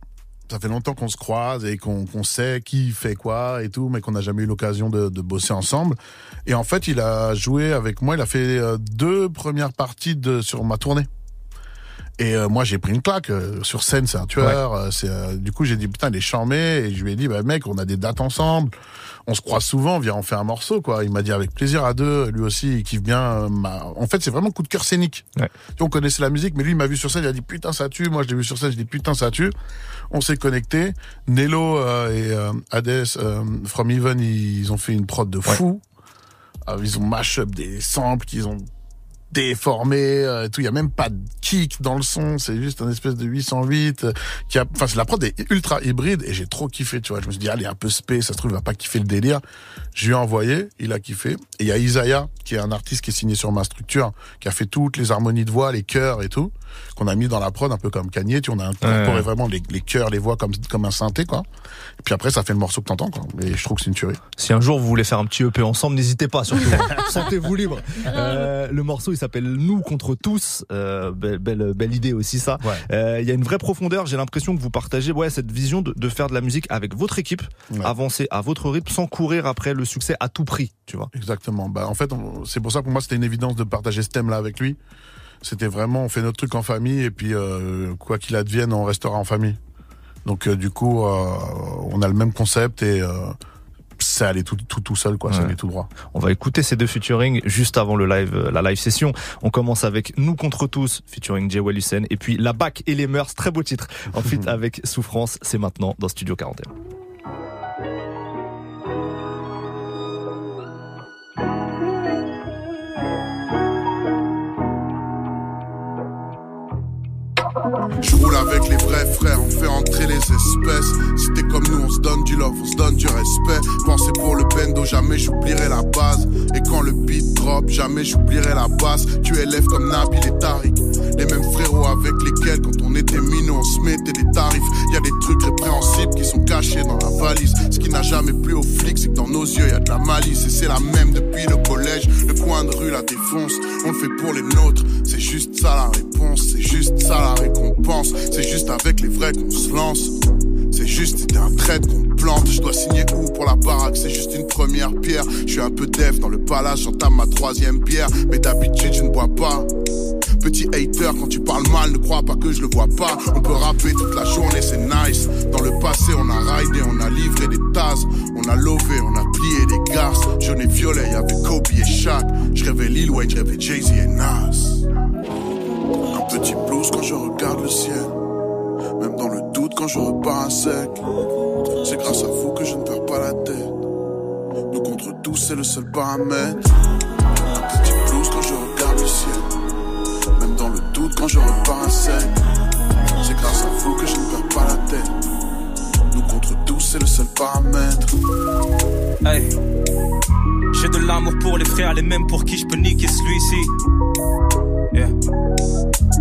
Ça fait longtemps qu'on se croise et qu'on sait qui fait quoi et tout, mais qu'on n'a jamais eu l'occasion de, de bosser ensemble. Et en fait, il a joué avec moi. Il a fait euh, deux premières parties de sur ma tournée. Et euh, moi, j'ai pris une claque euh, sur scène. C'est un tueur. euh, c'est euh, du coup, j'ai dit putain, il est charmé. Et je lui ai dit, bah mec, on a des dates ensemble. On se croise souvent. Viens, on fait un morceau, quoi. Il m'a dit avec plaisir à deux. Lui aussi, il kiffe bien. euh, ma... En fait, c'est vraiment coup de cœur scénique. Ouais. On connaissait la musique, mais lui, il m'a vu sur scène. Il a dit putain, ça tue. Moi, je l'ai vu sur scène. Je dis putain, ça tue. On s'est connecté. Nello euh, et euh, Hades euh, From Even, ils ont fait une prod de fou. Ah, ils ont mash up des samples qu'ils ont déformé euh, et tout. Il y a même pas de kick dans le son. C'est juste un espèce de 808 euh, qui a enfin c'est la prod est ultra hybride et j'ai trop kiffé tu vois. Je me suis dit allez un peu spé ça se trouve il va pas kiffer le délire. Je lui ai envoyé il a kiffé. Et il y a Isaiah qui est un artiste qui est signé sur ma structure qui a fait toutes les harmonies de voix les chœurs et tout qu'on a mis dans la prod un peu comme Kanye tu vois, on a incorporé Ouais. vraiment les, les chœurs les voix comme comme un synthé quoi et puis après ça fait le morceau que t'entends quoi et je trouve que c'est une tuerie Si un jour vous voulez faire un petit EP ensemble, n'hésitez pas surtout. Sentez-vous libre. Euh, le morceau il s'appelle Nous contre tous. Euh, belle, belle, belle idée aussi ça. Ouais. Euh, Il y a une vraie profondeur. J'ai l'impression que vous partagez ouais cette vision de, de faire de la musique avec votre équipe, Ouais. avancer à votre rythme sans courir après le succès à tout prix. Tu vois. Exactement. Bah, en fait, c'est pour ça que pour moi, c'était une évidence de partager ce thème-là avec lui. C'était vraiment, on fait notre truc en famille et puis, euh, quoi qu'il advienne, on restera en famille. Donc, euh, du coup, euh, on a le même concept et ça allait tout, tout, tout seul, quoi. Ça allait tout droit. On va écouter ces deux featuring juste avant le live, la live session. On commence avec Nous contre tous, featuring Jewel Hussein, et puis La Bac et les Mœurs, très beau titre. Ensuite avec Souffrance, c'est maintenant dans Studio 41. Je roule avec les vrais frères, on fait entrer les espèces. Si t'es comme nous, on se donne du love, on se donne du respect. Pensez pour le bendo, jamais j'oublierai la base. Et quand le beat drop, jamais j'oublierai la base. Tu élèves comme Nabil et Tariq. Les mêmes frérots avec lesquels, quand on était minot, on se mettait des tarifs. Y a des trucs répréhensibles jamais plus aux flics, c'est que dans nos yeux y a de la malice et c'est la même depuis le collège. Le coin de rue la défonce, on le fait pour les nôtres. C'est juste ça la réponse, c'est juste ça la récompense. C'est juste avec les vrais qu'on se lance. C'est juste, c'était un traître qu'on plante. Je dois signer où pour la baraque, c'est juste une première pierre. Je suis un peu def dans le palace, j'entame ma troisième bière. Mais d'habitude, je ne bois pas. Petit hater, quand tu parles mal, ne crois pas que je le vois pas. On peut rapper toute la journée, c'est nice. Dans le passé, on a ridé, on a livré des tasses. On a lové, on a plié des garces. Jaune et violet, y'avait Kobe et Shaq. Je rêvais Lil Wayne, je rêvais Jay-Z et Nas. Un petit blues quand je regarde le ciel. Même dans le doute quand je repars à sec. C'est grâce à vous que je ne perds pas la tête. Nous contre tous, c'est le seul paramètre. Un petit blues quand je quand je repars à sec. C'est grâce à vous que je ne perds pas la tête. Nous contre tous, c'est le seul paramètre. Hey. J'ai de l'amour pour les frères, les mêmes pour qui je peux niquer celui-ci.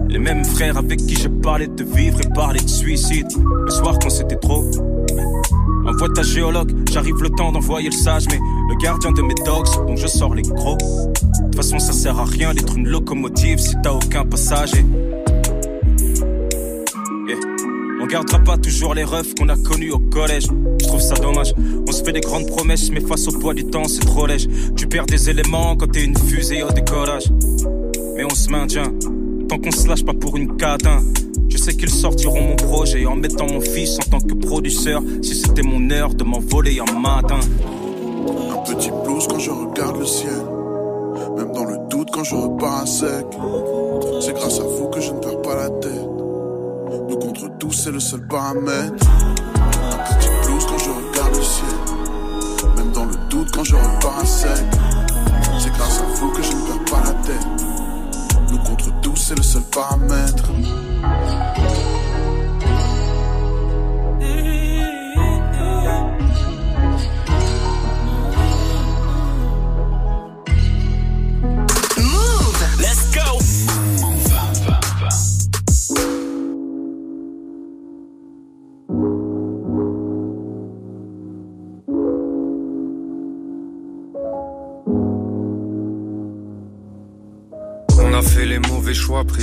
Les mêmes frères avec qui j'ai parlé de vivre et parlé de suicide. Le soir quand c'était trop. Envoie ta géologue, j'arrive le temps d'envoyer le sage, mais le gardien de mes dogs, donc je sors les gros. De toute façon, ça sert à rien d'être une locomotive si t'as aucun passager. On gardera pas toujours les refs qu'on a connus au collège. Je trouve ça dommage. On se fait des grandes promesses, mais face au poids du temps, c'est trop léger. Tu perds des éléments quand t'es une fusée au décollage. Mais on se maintient, tant qu'on se lâche pas pour une catin. Je sais qu'ils sortiront mon projet en mettant mon fils en tant que producteur. Si c'était mon heure de m'envoler un matin. Un petit blues quand je regarde le ciel. Même dans le doute quand je repars à sec. C'est grâce à vous que je ne perds pas la tête. Nous contre tous, c'est le seul paramètre. Un petit blues quand je regarde le ciel. Même dans le doute quand je repars à sec. C'est grâce à vous que je ne perds pas la tête. Nous contre tous, c'est le seul paramètre.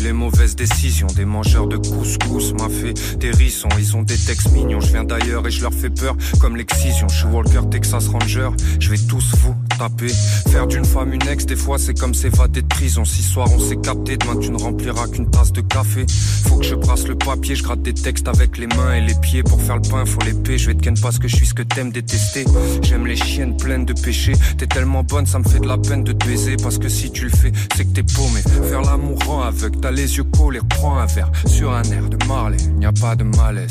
Pris décisions. Des mangeurs de couscous m'a fait des rissons. Ils ont des textes mignons. Je viens d'ailleurs et je leur fais peur comme l'excision. Je suis Walker Texas Ranger. Je vais tous vous taper. Faire d'une femme une ex, des fois c'est comme s'évader de prison. Si soir on s'est capté, demain tu ne rempliras qu'une tasse de café. Faut que je brasse le papier, je gratte des textes avec les mains et les pieds. Pour faire le pain, faut l'épée. Je vais te ken parce que je suis ce que t'aimes détester. J'aime les chiennes pleines de péchés. T'es tellement bonne, ça me fait de la peine de te baiser. Parce que si tu le fais, c'est que t'es paumé. Faire l'amour aveugle, t'as les yeux collés, reprends un verre. Sur un air de Marley, y a pas de malaise.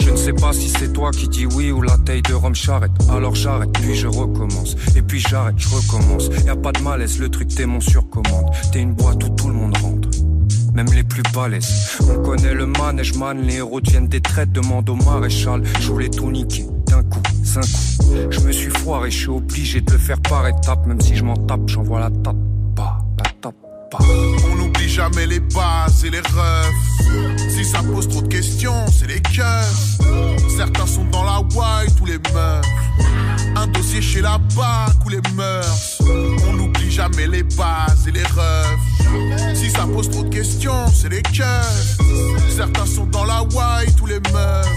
Je ne sais pas si c'est toi qui dis oui ou la taille de Rome charrette. Alors j'arrête, puis je recommence. Et puis j'arrête, je recommence. Y a pas de malaise, le truc t'es mon surcommande. T'es une boîte où tout le monde rentre. Même les plus balèzes. On connaît le manège man, les héros deviennent des traites. Demande au maréchal, je voulais tout niquer. D'un coup, cinq coups. Je me suis foiré, je suis obligé de le faire par étapes. Même si je m'en tape, j'envoie la tape. Pas, la tape, pas. Jamais les bases et les refs. Si ça pose trop de questions, c'est les cœurs. Certains sont dans la white ou les meufs. Un dossier chez la BAC ou les mœurs. On n'oublie jamais les bases et les refs. Si ça pose trop de questions, c'est les cœurs. Certains sont dans la white ou les meufs.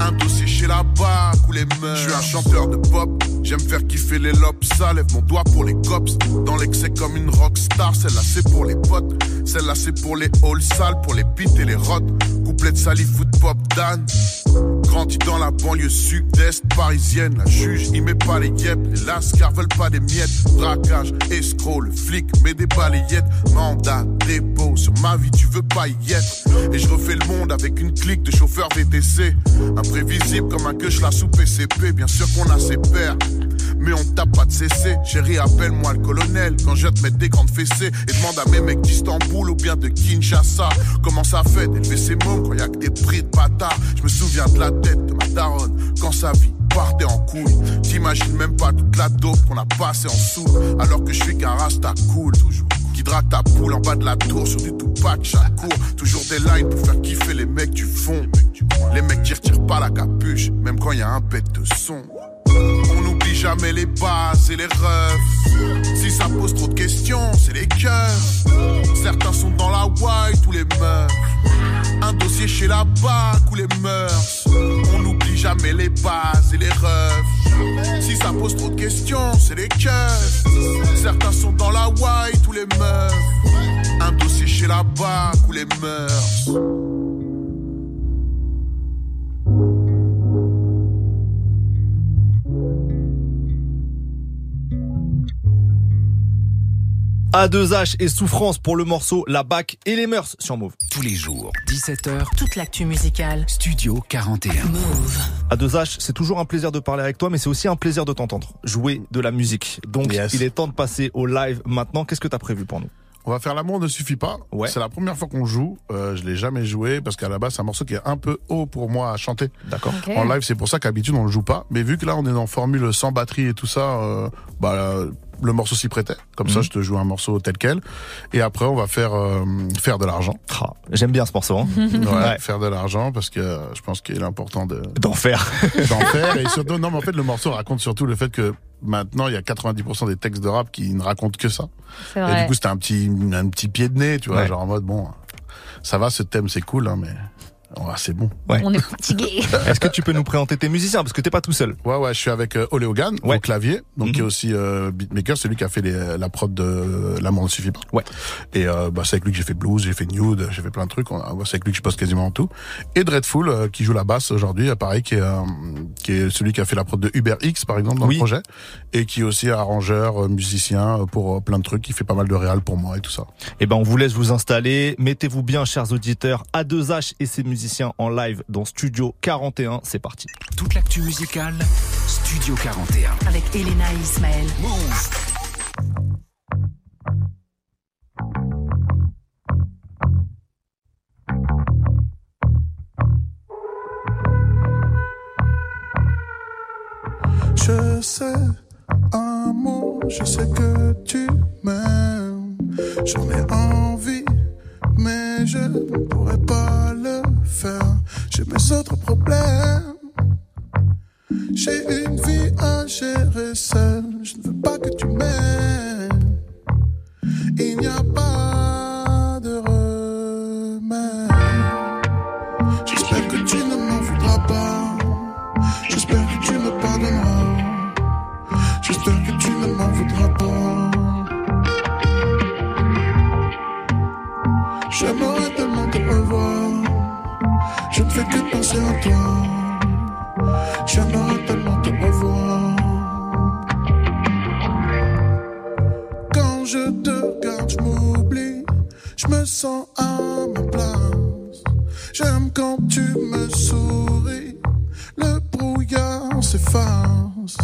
Un dossier chez la BAC ou les meufs. Je suis un chanteur de pop. J'aime faire kiffer les lobes. Ça lève mon doigt pour les cops. Dans l'excès comme une rockstar. Celle-là c'est pour les potes. Celle-là c'est pour les halls sales, pour les pits et les rottes. Couplet de sali foot pop Dan. Dans la banlieue sud-est parisienne. La juge, il met pas les yep. Les lascars veulent pas des miettes. Braquage, escroc, le flic met des balayettes. Mandat, dépôt, sur ma vie, tu veux pas y être. Et je refais le monde avec une clique de chauffeurs VTC. Imprévisible comme un que la sous PCP. Bien sûr qu'on a ses pères. Mais on tape pas de CC. Chérie, appelle-moi le colonel. Quand je te mettre des grandes fessées. Et demande à mes mecs d'Istanbul ou bien de Kinshasa. Comment ça fait d'élever ses mômes quand y a que des prix de bâtard? Je me souviens de la tête de ma daronne quand sa vie partait en couille. T'imagines même pas toute la dope qu'on a passé en sous. Alors que je suis qu'un rasta cool. Toujours. Qui drague ta poule en bas de la tour sur du Tupac chaque cours. Toujours des lines pour faire kiffer les mecs du fond. Les mecs qui retirent pas la capuche, même quand y a un bête de son. Jamais les bases et les refs. Si ça pose trop de questions, c'est les cœurs. Certains sont dans la white ou les meufs. Un dossier chez la BAC ou les mœurs. On n'oublie jamais les bases et les refs. Si ça pose trop de questions, c'est les cœurs. Certains sont dans la white ou les meufs. Un dossier chez la BAC ou les mœurs. A2H et souffrance pour le morceau La Bac et les mœurs sur Move. Tous les jours, 17h, Toute l'actu musicale. Studio 41. Move. A2H, c'est toujours un plaisir de parler avec toi, mais c'est aussi un plaisir de t'entendre jouer de la musique. Donc, Yes. il est temps de passer au live maintenant. Qu'est-ce que t'as prévu pour nous? On va faire l'amour ne suffit pas. Ouais. C'est la première fois qu'on joue. Euh, je l'ai jamais joué parce qu'à la base c'est un morceau qui est un peu haut pour moi à chanter. D'accord. En live c'est pour ça qu'habitude on le joue pas. Mais vu que là on est dans formule sans batterie et tout ça, euh, bah le morceau s'y prêtait. Comme ça Mhm. je te joue un morceau tel quel. Et après on va faire euh, faire de l'argent. Ah, J'aime bien ce morceau. hein. Ouais, Ouais. Faire de l'argent parce que euh, je pense qu'il est important de D'en faire. d'en faire et surtout non mais en fait le morceau raconte surtout le fait que maintenant il y a 90% des textes de rap qui ne racontent que ça. C'est Et vrai. du coup, c'était un petit, un petit pied de nez, tu vois, Ouais. genre en mode, bon, ça va, ce thème, c'est cool, hein, mais ouais, c'est bon. On est fatigué. Est-ce que tu peux nous présenter tes musiciens? Parce que t'es pas tout seul. Ouais, ouais, je suis avec euh, Ole Hogan Ouais. au clavier, donc Mhm. qui est aussi euh, beatmaker, c'est lui qui a fait les, la prod de L'amour ne suffit pas. Ouais. Et euh, bah, c'est avec lui que j'ai fait blues, j'ai fait nude, j'ai fait plein de trucs. On a- ouais, c'est avec lui que je poste quasiment tout. Et Dreadful euh, qui joue la basse aujourd'hui, euh, pareil, qui est, euh, qui est celui qui a fait la prod de Uber X par exemple dans Oui. le projet, et qui est aussi arrangeur, euh, musicien euh, pour euh, plein de trucs. qui fait pas mal de réal pour moi et tout ça. Eh ben, on vous laisse vous installer. Mettez-vous bien, chers auditeurs. A2H et ses musiciens en live dans Studio 41. C'est parti. Toute l'actu musicale, Studio 41. Avec Elena et Ismaël. Move. Je sais, amour, je sais que tu m'aimes. J'en ai envie, mais je ne pourrais pas le faire. J'ai mes autres problèmes. J'ai une vie à gérer seule. Je ne veux pas que tu m'aimes. Il n'y a pas à toi. J'aimerais tellement te revoir. Quand je te regarde, je m'oublie. Je me sens à ma place. J'aime quand tu me souris. Le brouillard s'efface.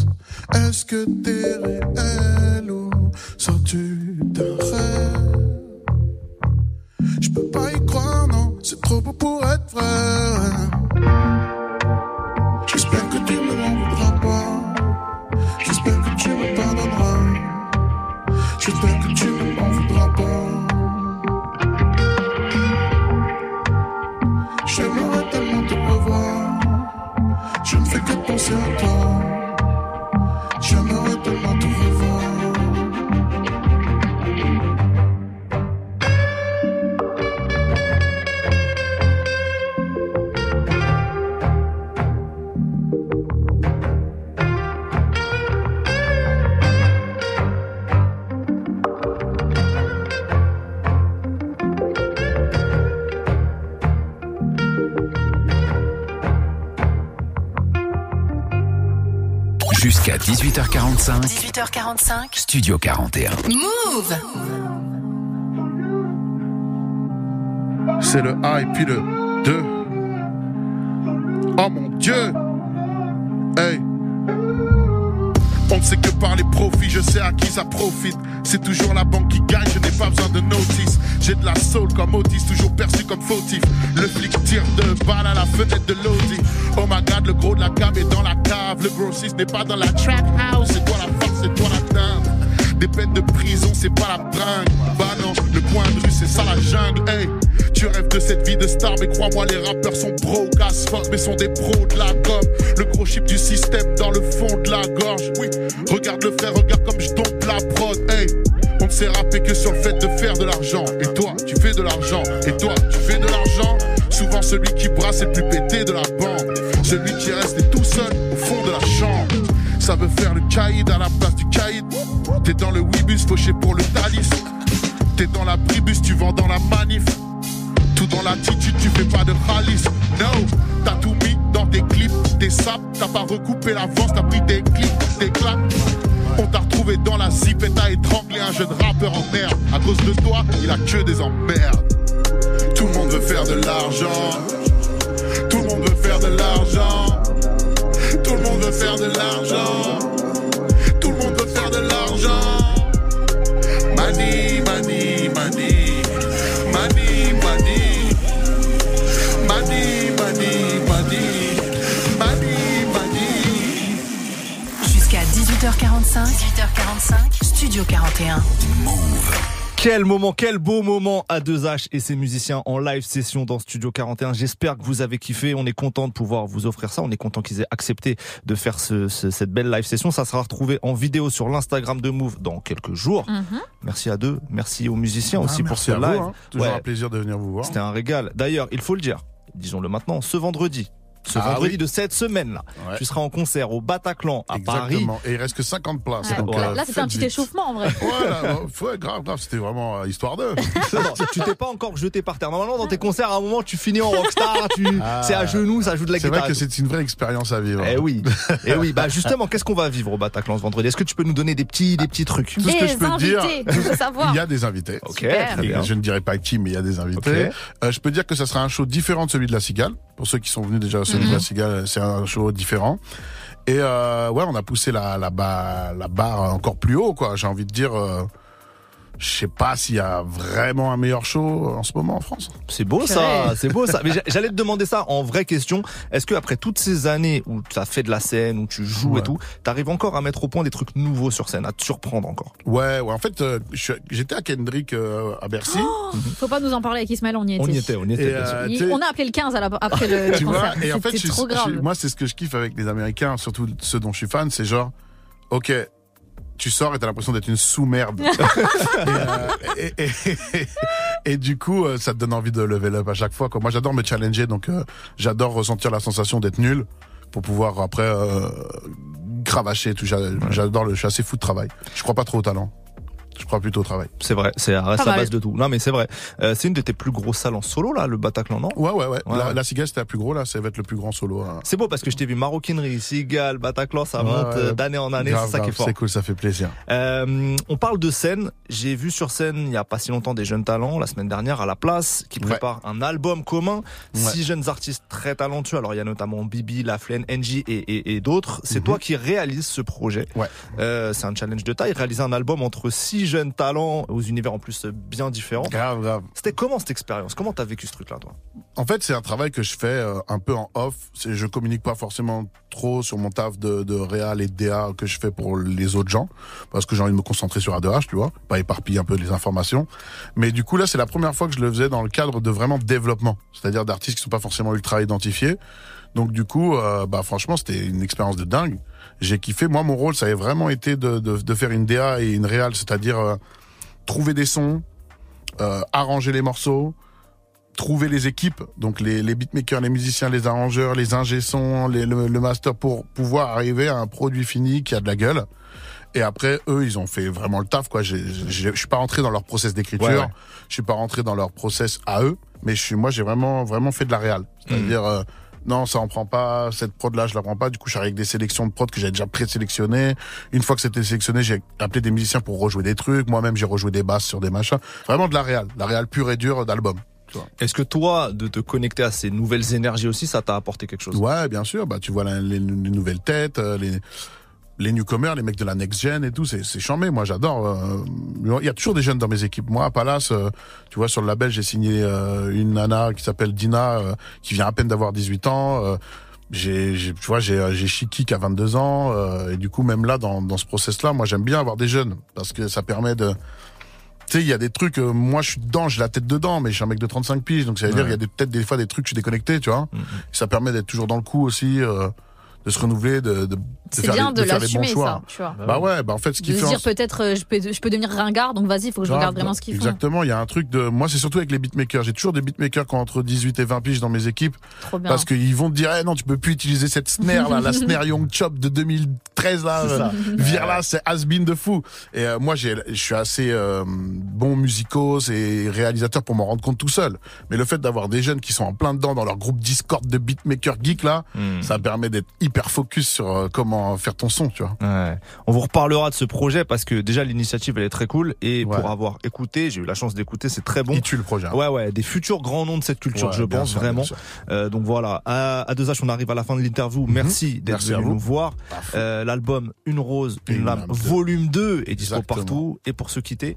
Est-ce que t'es réel 18h45. Studio 41. Move. C'est le A et puis le 2. Oh mon Dieu Hey On ne sait que par les profits, je sais à qui ça profite. C'est toujours la banque qui gagne, je n'ai pas besoin de notice. J'ai de la soul comme Otis, toujours perçu comme fautif. Le flic tire deux balles à la fenêtre de l'Audi. Oh my god, le gros de la cave est dans la cave. Le grossiste n'est pas dans la trap house. C'est toi la force, c'est toi la dinde. Des peines de prison, c'est pas la bringue. Bah non, le point de vue, c'est ça la jungle. Hey, tu rêves de cette vie de star, mais crois-moi, les rappeurs sont broke as fuck, mais sont des pros de la gomme. Le gros chip du système dans le fond de la gorge. Oui, regarde le frère, regarde comme je dompe la prod. Que sur le fait de faire de l'argent. Et toi, tu fais de l'argent. Et toi, tu fais de l'argent. Souvent, celui qui brasse est le plus pété de la bande. Celui qui est resté tout seul au fond de la chambre. Ça veut faire le caïd à la place du caïd. T'es dans le Wibus, fauché pour le Thalys. T'es dans la bribus, tu vends dans la manif. Tout dans l'attitude, tu fais pas de ralice. No, t'as tout mis dans tes clips, tes saps. T'as pas recoupé l'avance, t'as pris des clips, des claques. On t'a retrouvé dans la zip et t'as étranglé un jeune rappeur en merde. À cause de toi, il a que des emmerdes. Tout le monde veut faire de l'argent. Tout le monde veut faire de l'argent. Tout le monde veut faire de l'argent. Tout le monde veut faire de l'argent. Money, money, money. 18h45. 18h45. Studio 41. Quel moment, quel beau moment à 2H et ses musiciens en live session dans Studio 41. J'espère que vous avez kiffé. On est content de pouvoir vous offrir ça. On est content qu'ils aient accepté de faire ce, ce- cette belle live session. Ça sera retrouvé en vidéo sur l'Instagram de Move dans quelques jours. Mhm. Merci à deux. Merci aux musiciens Ah, aussi pour merci ce à vous, live. hein. Toujours Ouais. un plaisir de venir vous voir. C'était un régal. D'ailleurs, il faut le dire, disons-le maintenant, ce vendredi, ce Ah vendredi oui. de cette semaine-là, Ouais. tu seras en concert au Bataclan à Paris. Exactement. Et il reste que 50 places. Ouais. donc, Ouais. euh, Là, c'était un petit vite. échauffement en vrai. Ouais, là, ouais, grave, grave. C'était vraiment euh, histoire d'eux. Tu t'es pas encore jeté par terre. Normalement, dans tes concerts, à un moment, tu finis en rockstar, tu, Ah. c'est à genoux, ça joue de la C'est guitare. vrai que c'est une vraie expérience à vivre. Eh oui, eh oui. Bah justement, qu'est-ce qu'on va vivre au Bataclan ce vendredi? Est-ce que tu peux nous donner des petits, des petits trucs? Tout ce que je peux dire, invités, tu veux savoir. il y a des invités. Ok, Et. Je ne dirai pas qui, mais il y a des invités. Euh, je peux dire que ça sera un show différent de celui de la Cigale. Pour ceux qui sont venus déjà à celui Mhm. c'est un show différent. Et euh, ouais, on a poussé la, la, la barre encore plus haut, quoi. J'ai envie de dire, euh, je sais pas s'il y a vraiment un meilleur show en ce moment en France. C'est beau ça, c'est beau ça. Mais j'a- j'allais te demander ça en vraie question. Est-ce que après toutes ces années où tu as fait de la scène, où tu joues Ouais. et tout, t'arrives encore à mettre au point des trucs nouveaux sur scène, à te surprendre encore? Ouais, ouais. En fait, euh, j'étais à Kendrick euh, à Bercy. Faut pas nous en parler avec Ismaël, on y était. On y était, on y était. Et, bien sûr. euh, Il- on a appelé le 15 à la- après le, tu vois et en fait trop grave. moi c'est ce que je kiffe avec les américains surtout ceux dont je suis fan c'est genre ok tu sors et t'as l'impression d'être une sous-merde. Et, euh, et, et- et- et du coup euh, ça te donne envie de level up à chaque fois quoi. moi j'adore me challenger donc euh, j'adore ressentir la sensation d'être nul pour pouvoir après euh, cravacher et tout. J'a- j'adore le je suis assez fou de travail. Je crois pas trop au talent je crois plutôt au travail C'est vrai, c'est reste Pas la base de tout. Non mais c'est vrai. Euh, c'est une de tes plus grosses salles en solo là, le Bataclan, non? Ouais ouais ouais, Ouais, la, la cigale c'était la plus gros là ça va être le plus grand solo hein. C'est beau parce que je t'ai vu maroquinerie, cigale, Bataclan, ça Ouais, monte ouais. euh, d'année en année, c'est ça qui est fort. c'est cool ça fait plaisir Euh, on parle de scène. J'ai vu sur scène il y a pas si longtemps des jeunes talents la semaine dernière à la place qui Ouais. préparent un album commun. Ouais. Six jeunes artistes très talentueux. Alors il y a notamment Bibi, Laflaine, NJ et, et, et d'autres. C'est Mhm. toi qui réalises ce projet. Ouais. Euh, c'est un challenge de taille. Réaliser un album entre six jeunes talents aux univers en plus bien différents. grave grave C'était comment cette expérience? Comment t'as vécu ce truc-là toi? En fait, c'est un travail que je fais euh, un peu en off. Je communique pas forcément trop sur mon taf de, de réal et de DA que je fais pour les autres gens, parce que j'ai envie de me concentrer sur A2H, tu vois, pas éparpiller un peu les informations. Mais du coup, là, c'est la première fois que je le faisais dans le cadre de vraiment développement, c'est-à-dire d'artistes qui sont pas forcément ultra identifiés. Donc du coup, euh, bah franchement, c'était une expérience de dingue. J'ai kiffé. Moi, mon rôle, ça avait vraiment été de, de, de faire une DA et une réal, c'est-à-dire euh, trouver des sons, euh, arranger les morceaux, trouver les équipes, donc les, les beatmakers, les musiciens, les arrangeurs, les ingé sons, les- le, le master pour pouvoir arriver à un produit fini qui a de la gueule. Et après, eux, ils ont fait vraiment le taf, quoi. Je suis pas rentré dans leur process d'écriture, Ouais, ouais. je suis pas rentré dans leur process à eux, mais je suis, moi, j'ai vraiment, vraiment fait de la réal. C'est-à-dire, Mm. Non, ça en prend pas, cette prod-là, je la prends pas. Du coup, je suis arrivé avec des sélections de prod que j'avais déjà présélectionnées. Une fois que c'était sélectionné, j'ai appelé des musiciens pour rejouer des trucs. Moi-même, j'ai rejoué des basses sur des machins. Vraiment de la réal, la réal pure et dure d'album. Est-ce que toi, de te connecter à ces nouvelles énergies aussi, ça t'a apporté quelque chose? Ouais, bien sûr. Bah, tu vois les, les nouvelles têtes, euh, les les newcomers, les mecs de la next gen et tout, c'est c'est charmé. Moi, j'adore. euh, Il y a toujours des jeunes dans mes équipes. Moi, à Palace, euh, tu vois, sur le label, j'ai signé euh, une nana qui s'appelle Dina, euh, qui vient à peine d'avoir 18 ans. euh, j'ai, tu vois, j'ai, j'ai Chiki qui a 22 ans. euh, et du coup, même là, dans, dans ce process-là, moi, j'aime bien avoir des jeunes parce que ça permet de tu sais, il y a des trucs, euh, moi je suis dedans, j'ai la tête dedans, mais je suis un mec de 35 piges, donc ça veut dire il y a des- peut-être des fois des trucs, je suis déconnecté, tu vois. Mhm. Ça permet d'être toujours dans le coup aussi, euh, de se renouveler, de, de C'est bien les, de l'assumer, choix. ça, tu vois. Bah ouais, bah en fait, ce qui fait en dire peut-être euh, je peux, je peux devenir ringard, donc vas-y, il faut que je regarde vraiment ce qu'ils font. Exactement, il y a un truc de moi c'est surtout avec les beatmakers, j'ai toujours des beatmakers qui ont entre 18 et 20 piges dans mes équipes Trop bien. parce qu'ils vont te dire eh non, tu peux plus utiliser cette snare là, la snare Young Chop de 2013 là, C'est ça. euh, vire là, c'est has-been de fou. Et euh, moi j'ai je suis assez euh, bon musicos et réalisateur pour m'en rendre compte tout seul. Mais le fait d'avoir des jeunes qui sont en plein dedans dans leur groupe Discord de beatmakers geek là, Hmm. ça permet d'être hyper focus sur euh, comment faire ton son, tu vois. Ouais. On vous reparlera de ce projet parce que déjà l'initiative elle est très cool et Ouais. pour avoir écouté, j'ai eu la chance d'écouter, c'est très bon. Il tue le projet. hein. Ouais ouais, des futurs grands noms de cette culture, Ouais, je pense sûr, vraiment. Euh, donc voilà, à, à deux H, on arrive à la fin de l'interview. Merci d'être Mhm. Merci à venu nous voir. Euh, L'album Une rose, une, lame, volume 2 est dispo partout. Et pour se quitter,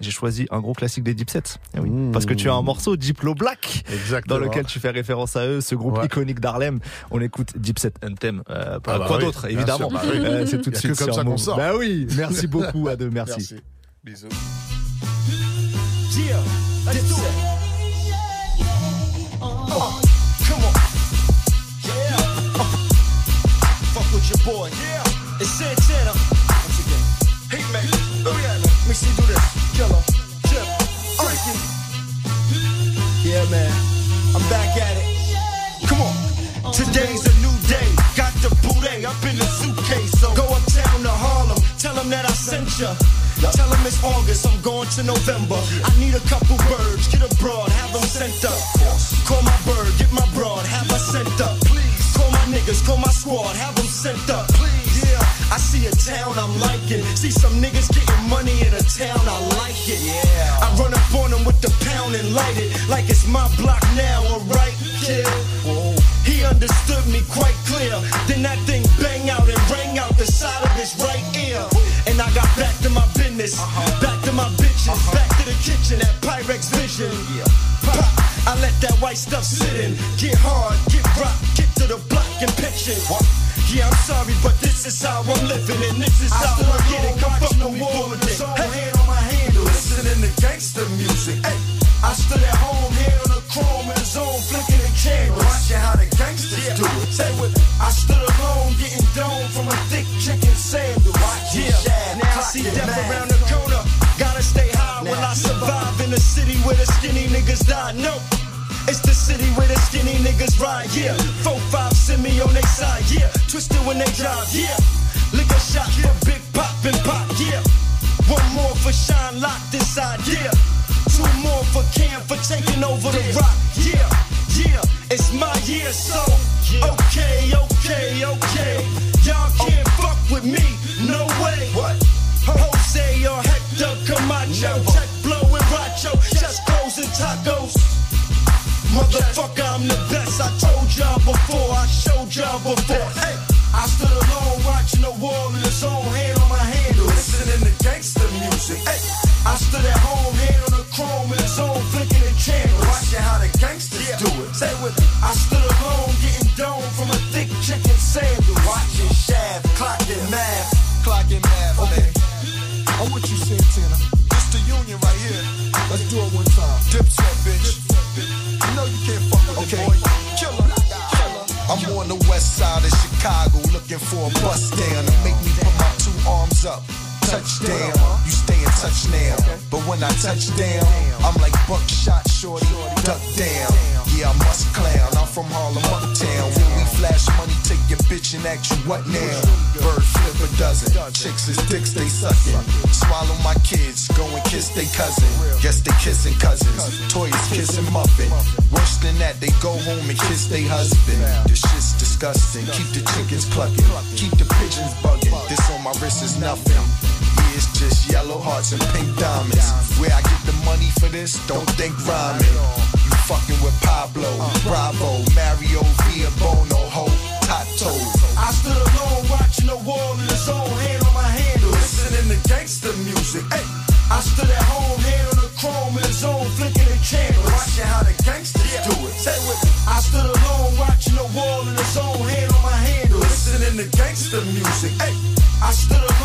j'ai choisi un gros classique des Deep Sets. Eh oui, Mmh. Parce que tu as un morceau Diplo Black Exactement. dans lequel tu fais référence à eux, ce groupe Ouais. iconique d'Harlem. On écoute Deep Set Anthem. Euh, pas Ah bah quoi oui, d'autre, évidemment. bah oui. Euh, c'est tout de suite que comme sur ça qu'on sort. Bah oui, merci beaucoup à deux, merci. Merci. Bisous. Yeah, let's do it. Oh, come on. Yeah. Uh, fuck with your boy. Yeah. It's Santana. Once again. Hey, man. Oh, yeah, man. See you do this. Killer. Chip. Freaky. Yeah, man. I'm back at it. Come on. Today's a new day. Got the booty up in the suitcase. So go uptown to Harlem. Tell them that I sent ya. Tell them it's August, I'm going to November. I need a couple birds, get abroad, have them sent up. Call my bird, get my broad, have her sent up. Please. Call my niggas, call my squad, have them sent up. Please. Yeah, I see a town I'm liking. See some niggas getting money in a town, I like it. Yeah. I run up on them with the pound and light it like it's my block now, alright, kid. He understood me quite clear. Then that thing bang out and rang out the side of his right ear. And I got back to my business, back to my bitches, back to the kitchen at Pyrex Vision. Pop, I let that white stuff sit in. Get hard, get rock, get to the block and pitch it. Yeah, I'm sorry, but this is how I'm living, and this is how I get it. Come fuck with me for it. Hey, hand on my handle, listening to gangster music. Hey, I stood at home, hand on the chrome in the zone, flicking the candles. Watching how the gangsters do it. Say with. I stood alone, getting dome from a thick chicken sandal. Yeah, now I see death around the corner. Gotta stay high when I survive in the city where the skinny niggas die. No. It's the city where the skinny niggas ride, yeah. Four, five, send me on their side, yeah. Twisted when they drive, yeah. Lick a shot for Big Pop and Pop, yeah. One more for Shine locked inside, yeah. Two more for Cam for taking over the rock, yeah. Yeah, it's my year, so okay, okay, okay. Y'all can't oh. fuck with me, no way. What? Jose or Hector Camacho, check blowing Racho, chest clothes and tacos. Motherfucker, I'm the best. I told y'all before, I showed y'all before. Hey, I stood alone watching the wall in his own hand on my handle, listening to gangster music. Hey, I stood at home, hand on the chrome in his own flicking the candles, watching how the gangsters do it. Say with me, I stood alone getting dome from a thick chicken sandwich, watching Shaft, clocking math, clocking math. Okay, I'm with you, Santana. It's the union right here. Let's do it one time. Dipset, I'm on the west side of Chicago looking for a bus down to make me put my two arms up. Touchdown, you stay in touch now. But when I touch down, I'm like buckshot shorty, duck down. Yeah, I must clown. I'm from Harlem, uptown. Flash money, take your bitch and ask you what now? Bird flip a dozen. Chicks is dicks, they sucking. Swallow my kids, go and kiss they cousin. Guess they kissing cousins. Toys kissing muffin. Worse than that, they go home and kiss they husband. This shit's disgusting. Keep the chickens clucking. Keep the pigeons bugging. This on my wrist is nothing. It's just yellow hearts and pink diamonds. Where I get the money for this, don't think rhyming. You fucking with Pablo, Bravo, Mario, Via Bono, stood alone watching the wall in his own hand on my handle, listening to gangster music. Hey, I stood at home, hand on the chrome in his own flicking the channel, watching how the gangsters do it. Say with me. I stood alone watching the wall in his own hand on my handle, listening to gangster music. Hey, I stood alone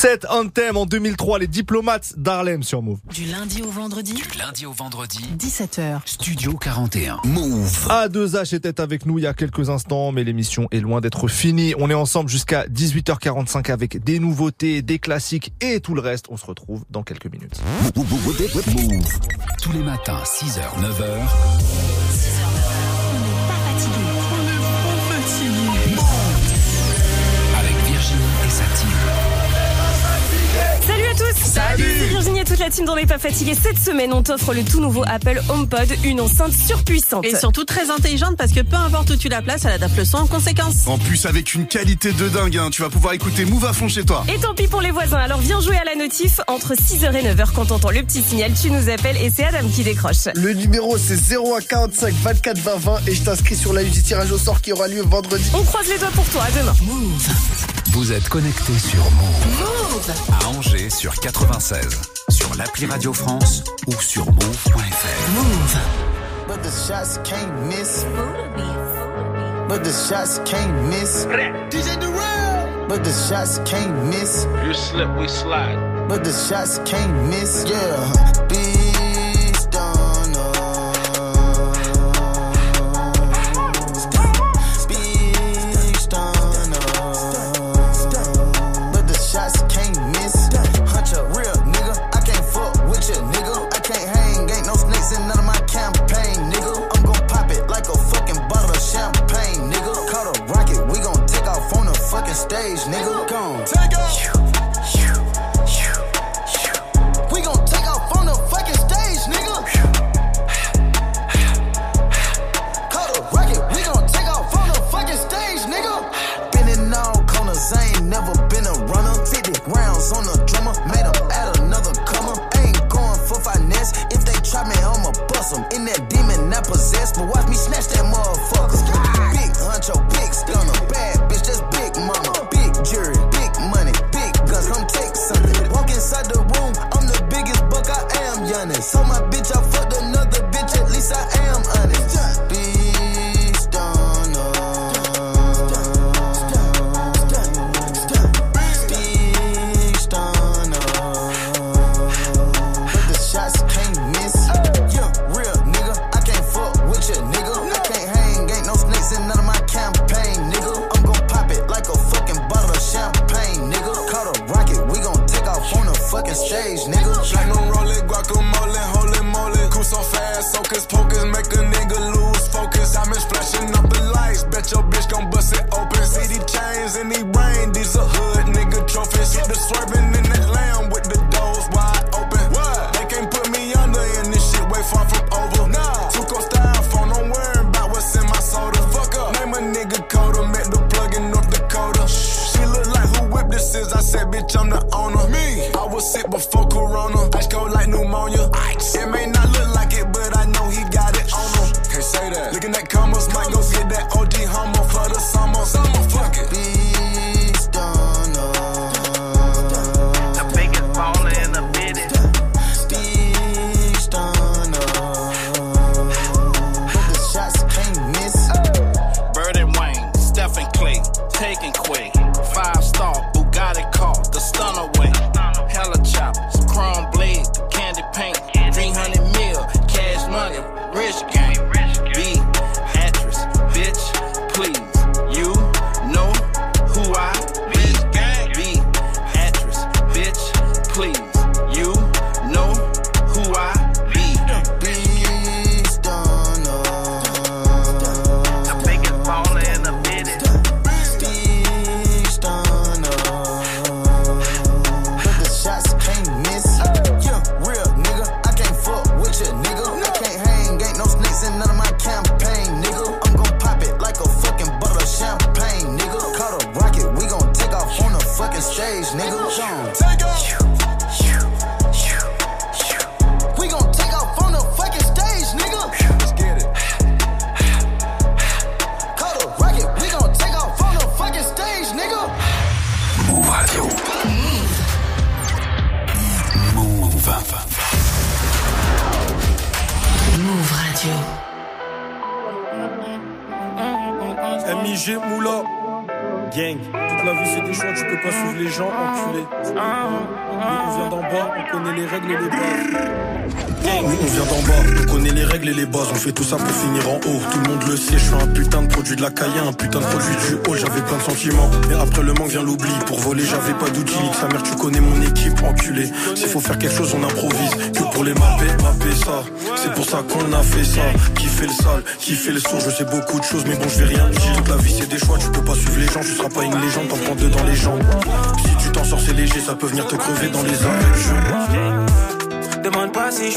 Cette Anthem en 2003, les diplomates d'Harlem sur Move. Du lundi au vendredi. Du lundi au vendredi. 17h. Studio 41. Move. A2H était avec nous il y a quelques instants, mais l'émission est loin d'être finie. On est ensemble jusqu'à 18h45 avec des nouveautés, des classiques et tout le reste. On se retrouve dans quelques minutes. Move. Tous les matins, 6h, 9h. Salut Virginie et toute la team dans les pas fatigués. Cette semaine, on t'offre le tout nouveau Apple HomePod, une enceinte surpuissante. Et surtout très intelligente parce que peu importe où tu la places, elle adapte le son en conséquence. En plus, avec une qualité de dingue, hein, tu vas pouvoir écouter Move à fond chez toi. Et tant pis pour les voisins, alors viens jouer à la notif. Entre 6h et 9h, quand t'entends le petit signal, tu nous appelles et c'est Adam qui décroche. Le numéro, c'est 0145 24 20 20 et je t'inscris sur la liste du tirage au sort qui aura lieu vendredi. On croise les doigts pour toi, à demain. Move. Vous êtes connecté sur Move. Move à Angers sur 96, sur l'appli Radio France ou sur move.fr. Move. But the shots can't miss. But the shots can't miss. DJ Durrell. But the shots can't miss. You slip, we slide. But the shots can't miss. Yeah. make a nigga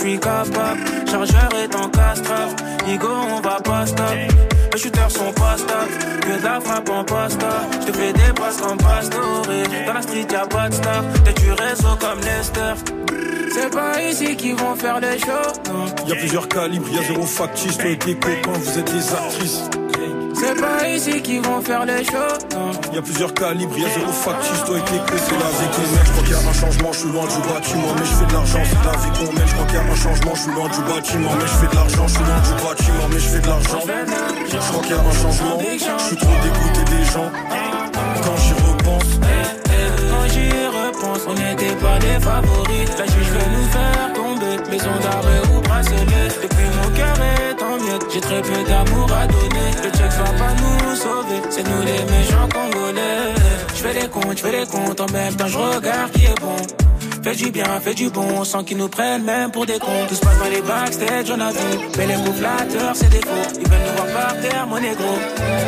suis capable. Chargeur est en castrave. Nigo, on va pas stop. Les shooters sont pas stables. Que de la frappe en pasta. Je te fais des passes comme Pastore. Dans la street, y'a pas de star. T'es du réseau comme Lester. C'est pas ici qu'ils vont faire les shows. Y'a plusieurs calibres, y'a zéro factice, toi et tes copains, vous êtes des actrices. Ici qu'ils vont faire les shows. non. Y a plusieurs calibres, y a zéro factice, toi et tes clés, c'est la vie qu'on mène. Je crois qu'il y a un changement, je suis loin du bâtiment, mais je fais de l'argent, c'est la vie qu'on mène. Je crois qu'il y a un changement, je suis loin du bâtiment, mais je fais de l'argent, je suis loin du bâtiment, mais je fais de l'argent. Je crois qu'il y a un changement, je suis trop dégoûté des gens. Quand j'y repense, Quand j'y repense, on n'était pas les favoris. La juge veut nous faire tomber, maison d'arrêt ou bracelet. Depuis mon cœur est j'ai très peu d'amour à donner. Le check va pas nous sauver, c'est nous les méchants congolais. Je fais les comptes, je fais les comptes, en même temps je regarde qui est bon. Fais du bien, fais du bon, sans qu'ils nous prennent même pour des cons. Tout se passe dans les backstage, on a vu. Mais les mots flatteurs, c'est des faux. Ils veulent nous voir par terre, mon négro.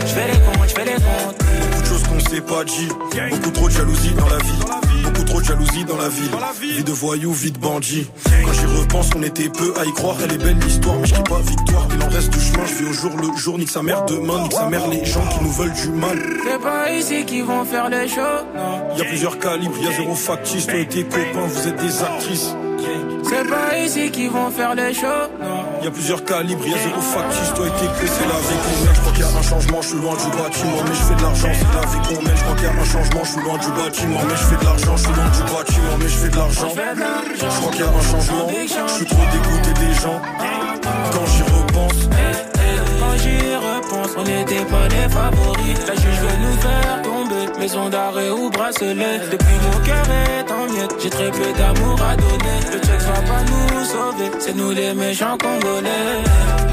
Je fais les comptes, je fais les comptes. beaucoup de choses qu'on s'est pas dit. Beaucoup trop de jalousie dans la vie. Beaucoup trop de jalousie dans la ville. Vie de voyou, vie de bandit. Quand j'y repense, on était peu à y croire. Elle est belle l'histoire, mais je dis pas victoire. Il en reste du chemin, je vis au jour le jour. Nique sa mère demain, nique sa mère les gens qui nous veulent du mal. C'est pas ici qu'ils vont faire les shows, non. Y a plusieurs calibres, y a zéro factice, toi et tes copains, vous êtes des actrices. C'est pas ici qu'ils vont faire les shows, non. Y a plusieurs calibres, y a zéro factice, toi et tes clés, c'est la vie qu'on mène. Je crois qu'il y a un changement, je suis loin du bâtiment, mais je fais de l'argent, c'est la vie qu'on mène. Je crois qu'il y a un changement, je suis loin du bâtiment, mais je fais de l'argent, je suis loin du bâtiment, mais je fais de l'argent. Je crois qu'il y a un changement, je suis trop dégoûté des gens. Quand j'y repense, Quand j'y repense, on n'était pas les favoris. La juge veut nous faire tomber, maison d'arrêt ou bracelet. Depuis mon cœur est en miettes, j'ai très peu d'amour à donner. Le check va pas nous sauver, c'est nous les méchants congolais.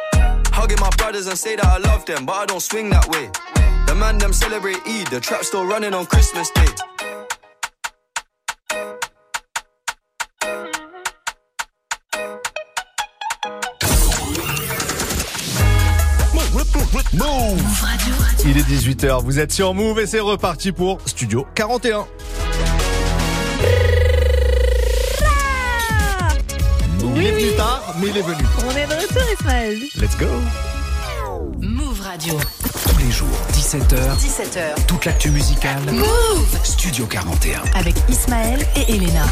Hugging my brothers and say that I love them, but I don't swing that way. The man them celebrate Eid, the trap still running on Christmas Day. Move Il est 18h, vous êtes sur Move et c'est reparti pour Studio 41. Il est venu tard, mais il est venu. On est de retour, Ismaël. Let's go. Radio. Tous les jours, 17h, 17h. toute l'actu musicale. Move Studio 41. avec Ismaël et Elena.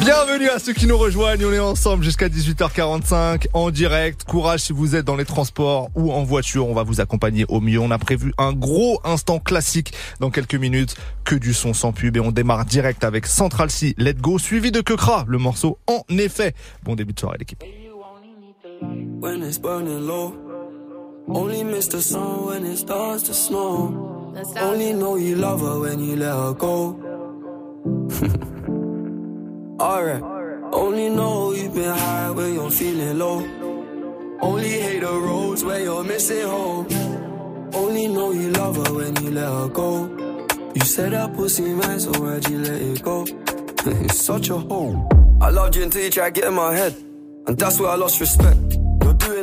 Bienvenue à ceux qui nous rejoignent. On est ensemble jusqu'à 18h45 en direct. Courage si vous êtes dans les transports ou en voiture. On va vous accompagner au mieux. On a prévu un gros instant classique dans quelques minutes. Que du son sans pub et on démarre direct avec Central C, Let Go, suivi de Kekra, le morceau en effet. Bon début de soirée l'équipe. when it's burning low. Only miss the sun when it starts to snow. Only know you love her when you let her go. Alright. Only know you've been high when you're feeling low. Only hate the roads where you're missing home. Only know you love her when you let her go. You said that pussy man, so why'd you let it go? it's such a hole. I loved you until you tried to get in my head. And that's where I lost respect.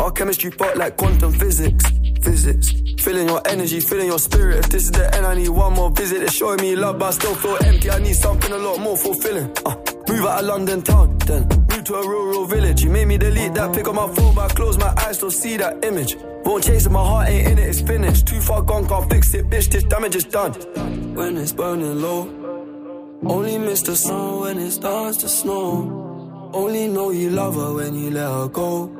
Our chemistry fought like quantum physics. Physics. Feeling your energy, feeling your spirit. If this is the end, I need one more visit. It's showing me love, but I still feel empty. I need something a lot more fulfilling. Uh, move out of London town, then move to a rural village. You made me delete that pick on my phone, but I close my eyes, still see that image. Won't chase it, my heart ain't in it, it's finished. Too far gone, can't fix it, bitch. This damage is done. When it's burning low, only miss the sun when it starts to snow. Only know you love her when you let her go.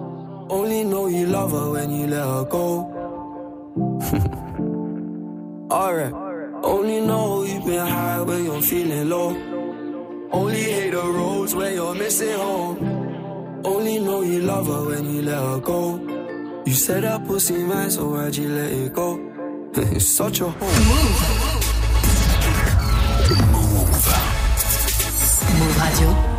Only know you love her when you let her go. Alright. Only know you've been high when you're feeling low. Only hate the roads where you're missing home. Only know you love her when you let her go. You said that pussy man, so why'd you let it go? it's such a hole. Move Radio.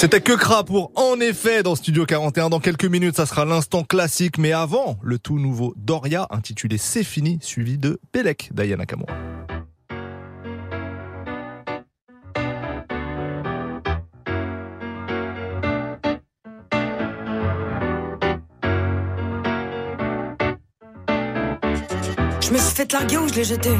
C'était que Kra pour En effet dans Studio 41. Dans quelques minutes, ça sera l'instant classique. Mais avant, le tout nouveau Doria intitulé C'est fini, suivi de Pelek d'Ayana Kamura. Je me suis fait larguer ou je l'ai jeté?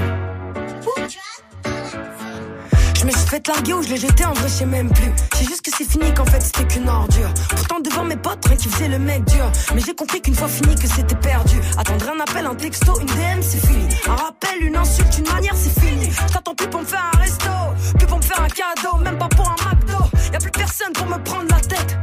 Suis fait larguer ou je l'ai jeté en vrai je sais même plus. C'est juste que c'est fini qu'en fait c'était qu'une ordure. Pourtant devant mes potes rien qui faisait le mec dur. Mais j'ai compris qu'une fois fini que c'était perdu. Attendre un appel, un texto, une DM c'est fini. Un rappel, une insulte, une manière c'est fini. T'attends plus pour me faire un resto Plus pour me faire un cadeau, même pas pour un McDo. Y'a plus personne pour me prendre la tête.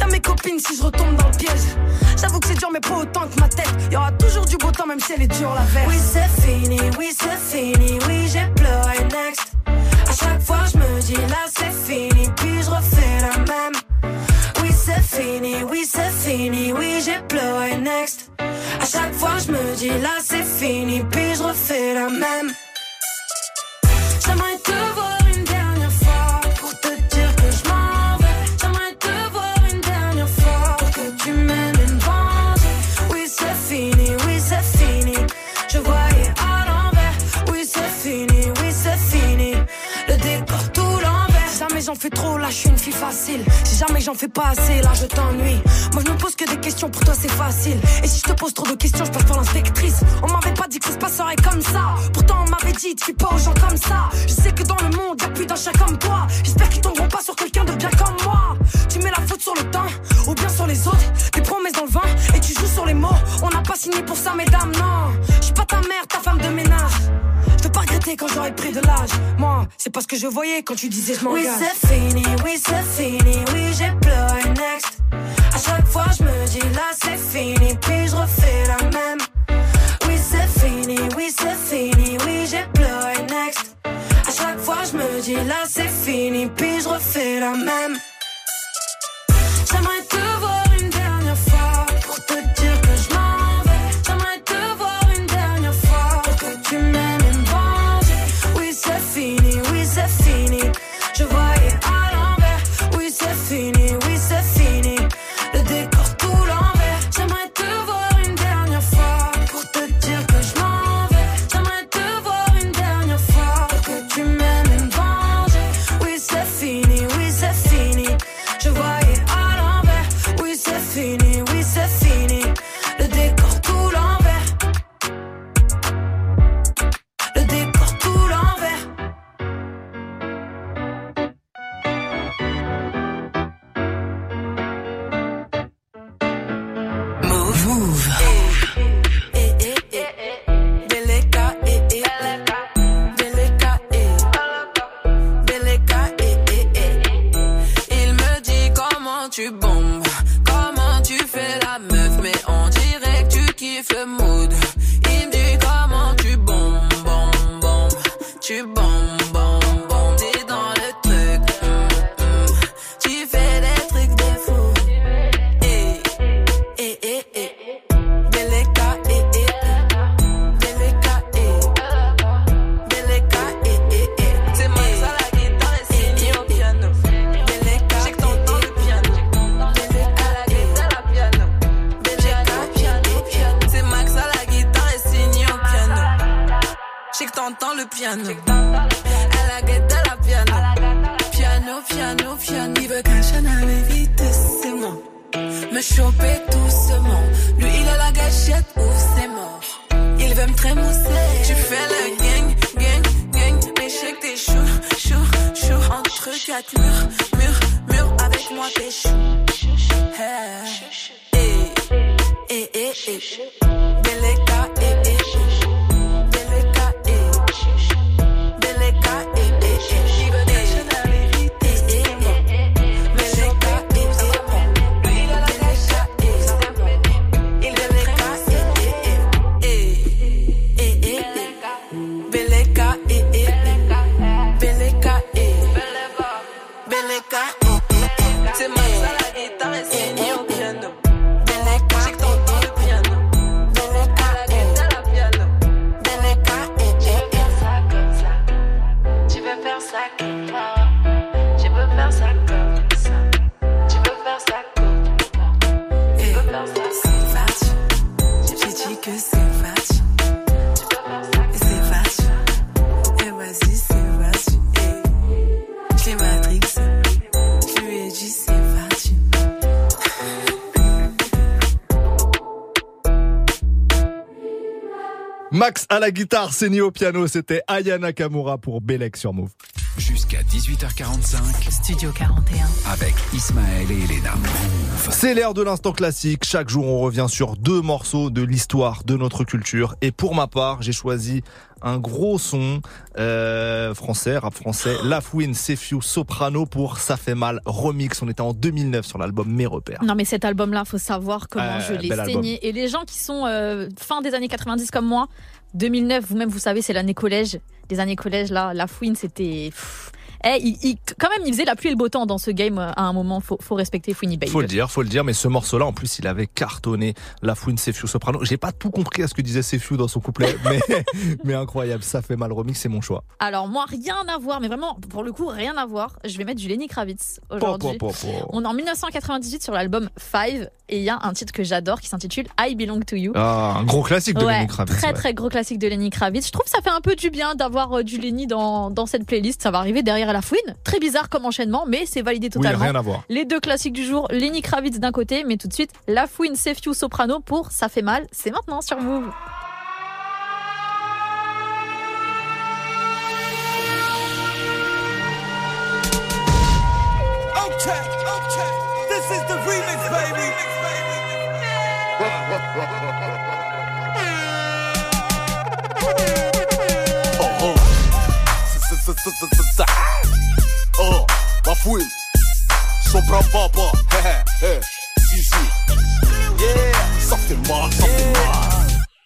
Y'a mes copines si je retombe dans le piège. J'avoue que c'est dur mais pas autant que ma tête. Y'aura toujours du beau temps même si elle est dure la veille Oui c'est fini, oui c'est fini, oui j'ai pleuré next À chaque fois je me dis là c'est fini. Puis je refais la même. Oui c'est fini, oui c'est fini, oui j'ai pleuré next. À chaque fois je me dis là c'est fini. Puis je refais la même. J'aimerais te voir jamais j'en fais trop là je suis une fille facile. Si jamais j'en fais pas assez là je t'ennuie. Moi je me pose que des questions pour toi c'est facile. Et si je te pose trop de questions je passe pour l'inspectrice. On m'avait pas dit que ça se passerait comme ça. Pourtant on m'avait dit tu pas aux gens comme ça. Je sais que dans le monde y'a plus d'un chat comme toi. J'espère qu'ils tomberont pas sur quelqu'un de bien comme moi. Tu mets la faute sur le temps ou bien sur les autres. Des promesses dans le vin et tu joues sur les mots. On n'a pas signé pour ça mesdames non. Je suis pas ta mère ta femme de ménage. Je veux pas regretter quand j'aurai pris de l'âge. Moi, c'est pas ce que je voyais quand tu disais je m'engage. Oui, c'est fini, oui, c'est fini, oui, j'ai pleuré next. À chaque fois, je me dis là, c'est fini, puis je refais la même. Oui, c'est fini, oui, c'est fini, oui, j'ai pleuré next. À chaque fois, je me dis là, c'est fini, puis je refais la même. J'aimerais te la guitare, Seni au piano, c'était Aya Nakamura pour Belek sur Move. Jusqu'à 18h45. Studio 41. Avec Ismaël et Elena. C'est l'heure de l'instant classique. Chaque jour, on revient sur deux morceaux de l'histoire de notre culture. Et pour ma part, j'ai choisi un gros son euh, français, rap français, Lafouine, Sefiu, Soprano pour Ça fait mal remix. On était en 2009 sur l'album Mes repères. Non mais cet album-là, faut savoir comment Euh, je l'ai album. saigné. Et les gens qui sont euh, fin des années 90 comme moi, 2009, vous-même vous savez, c'est l'année collège. Les années collège là, la fouine, c'était. Eh, il, il- quand même, il faisait la pluie et le beau temps dans ce game euh, à un moment. Faut, faut respecter Fouini Babe. Faut le dire, faut le dire, mais ce morceau-là, en plus, il avait cartonné Lafouine, Sefiu, Soprano. J'ai pas tout compris à ce que disait Sefiu dans son couplet, mais, mais incroyable. Ça fait mal remix, c'est mon choix. Alors moi, rien à voir, mais vraiment, pour le coup, rien à voir. Je vais mettre du Lenny Kravitz aujourd'hui. On est en 1998 sur l'album Five et il y a un titre que j'adore qui s'intitule I Belong to You. Ah, un gros classique de Ouais, Lenny Kravitz. Très ouais. très gros classique de Lenny Kravitz. Je trouve que ça fait un peu du bien d'avoir euh, du Lenny dans, dans cette playlist. Ça va arriver derrière la fouine. Très bizarre comme enchaînement, mais c'est validé Oui, totalement. rien à voir. Les deux classiques du jour, Lenny Kravitz d'un côté, mais tout de suite La Fouine, Sefiu, Soprano pour Ça fait mal. C'est maintenant sur Move. Oh, ma fouine. Sopran papa. Hé hé hé. Si si. Yeah. Ça fait mal, ça fait mal.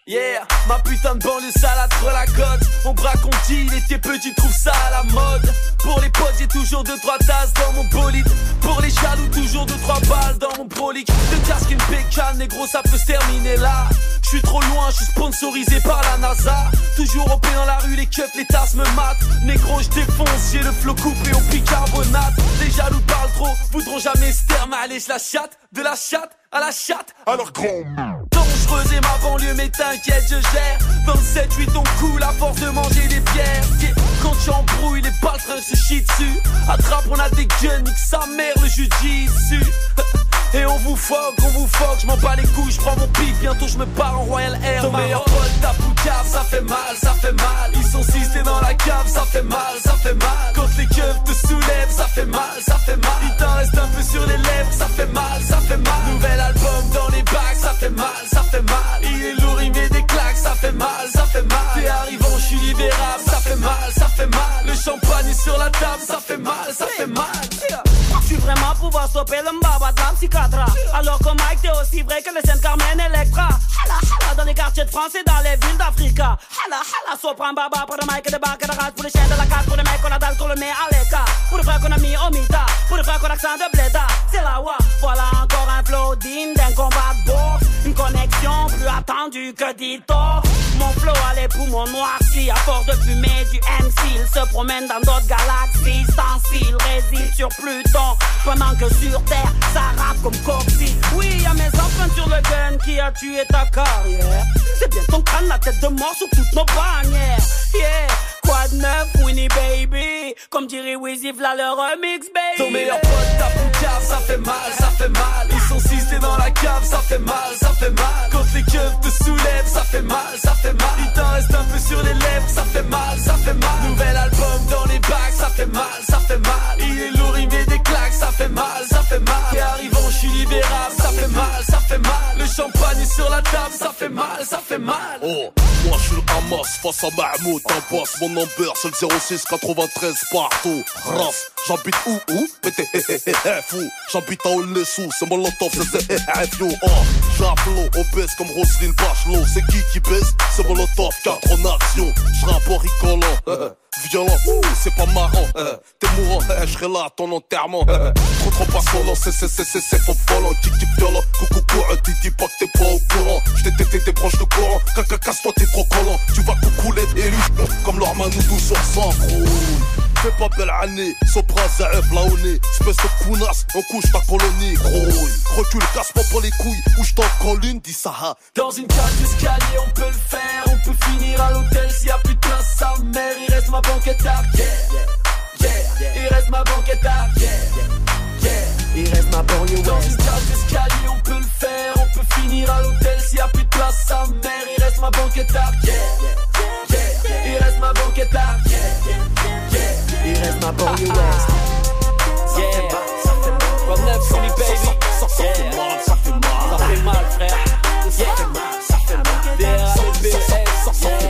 Yeah, ma putain de banlieue salade sur la côte. On braque, on dit, il était petit, trouve ça à la mode. Pour les potes, j'ai toujours deux trois tasses dans mon bolide. Pour les jaloux, toujours deux trois balles dans mon prolique. De casque une pécane, négro, ça peut se terminer là. Je suis trop loin, je suis sponsorisé par la NASA. Toujours au dans la rue, les keufs, les tasses me matent. Négro, je défonce, j'ai le flot coupé au bicarbonate. Les jaloux parlent trop, voudront jamais se mais allez, je la chatte, de la chatte à la chatte. Alors grand. Dangereuse et ma banlieue, mais t'inquiète, je gère. 27-8, on coule à force de manger des pierres. Quand tu embrouilles, les baltrins se chient dessus. Attrape, on a des guns, nique sa mère, le jujitsu. Et on vous foque, on vous foque, je m'en bats les couilles, je prends mon pic, bientôt je me pars en Royal Air. Ton meilleur pote, ta poucave, ça fait mal, ça fait mal. Ils sont six, t'es dans la cave, ça fait mal, ça fait mal. Quand les keufs te soulèvent, ça fait mal, ça fait mal. Il t'en reste un peu sur les lèvres, ça fait mal, ça fait mal. Nouvel album dans les bacs, ça fait mal, ça fait mal. Il est lourd, il met des claques, ça fait mal, ça fait mal. T'es arrivant, je suis libérable, ça fait mal, ça fait mal. Le champagne est sur la table, ça fait mal, ça fait mal. Tu vraiment pouvoir stopper le mbaba de la Alors que Mike t'es aussi vrai que le Saint Carmen Electra. Hala hala. Dans les quartiers de France et dans les villes d'Africa. Hala hala. Sopran baba pour le Mike de et de race Pour les chiens de la case, pour les mecs qu'on a dalle, qu'on le met à Pour les frères qu'on a mis au mita. Pour les frères qu'on a accent de bléda C'est la wa. Voilà encore un flow digne d'un combat de boxe Une connexion plus attendue que Dito Mon flow a les poumons noircis À force de fumer du MC Il se promène dans d'autres galaxies Sans cils, réside sur Pluton Pendant que sur Terre, ça rappe comme Coxy Oui, y'a mes empreintes sur le gun qui a tué ta carrière C'est bien ton crâne, la tête de mort sur toutes nos bannières Yeah, quoi de neuf, Winnie Baby? Comme dirait Wizzy, v'là le remix, baby Ton meilleur pote, ta poucave, ça fait mal, ça fait mal. Ils sont six, dans la cave, ça fait mal, ça fait mal. Quand les keufs te soulèvent, ça fait mal, ça fait mal. Il t'en reste un peu sur les lèvres, ça fait mal, ça fait mal. Nouvel album dans les bacs, ça fait mal, ça fait mal. Il est lourd, il met des claques, ça fait mal, ça fait mal. Suis ça fait mal, ça fait mal. Le champagne sur la table, ça fait mal, ça fait mal. Oh, moi je suis le Hamas face à Mahmoud, un boss, mon number c'est le 06 93 partout. Ras, j'habite où où? Mais t'es fou, j'habite à Olessou, c'est mon lotov, c'est hé Oh, j'appelot, obèse comme Roselyne Bachelot, c'est qui qui baisse? C'est mon lotov, 4 en action, j'rappe en rigolant. Violent, c'est pas marrant. T'es mourant, je serai là à ton enterrement. Pas solo, c'est c'est c'est c'est c'est faux volant. Qui qui violent, coucou courant, tu dis pas que t'es pas au courant. J't'ai t'es t'es branches de courant, caca casse-toi t'es trop collant. Tu vas coucouler élu, comme leur manoudou sur sang Fais pas belle année, Sopra Zaev là au nez Espèce de on couche ta colonie Grouille, recule, casse-moi pas les couilles Ou j't'en colline, dis ça ha. Dans une cage d'escalier, on peut le faire. On peut finir à l'hôtel s'il y a plus de place. Sa mère, il reste ma banquette à yeah, yeah, yeah. Il reste ma banquette à yeah. Il reste ma banlieue Dans une cage d'escalier, on peut le faire. On peut finir à l'hôtel s'il y a plus de place. Sa mère, il reste ma ma banqueta, yeah, yeah. Il reste ma banqueta, yeah, yeah. Il reste ma banlieue ouest. Yeah, comme neuf sur les baby. Yeah, ça fait mal, ça fait mal, frère. Yeah, ça fait mal, DRABS, yeah,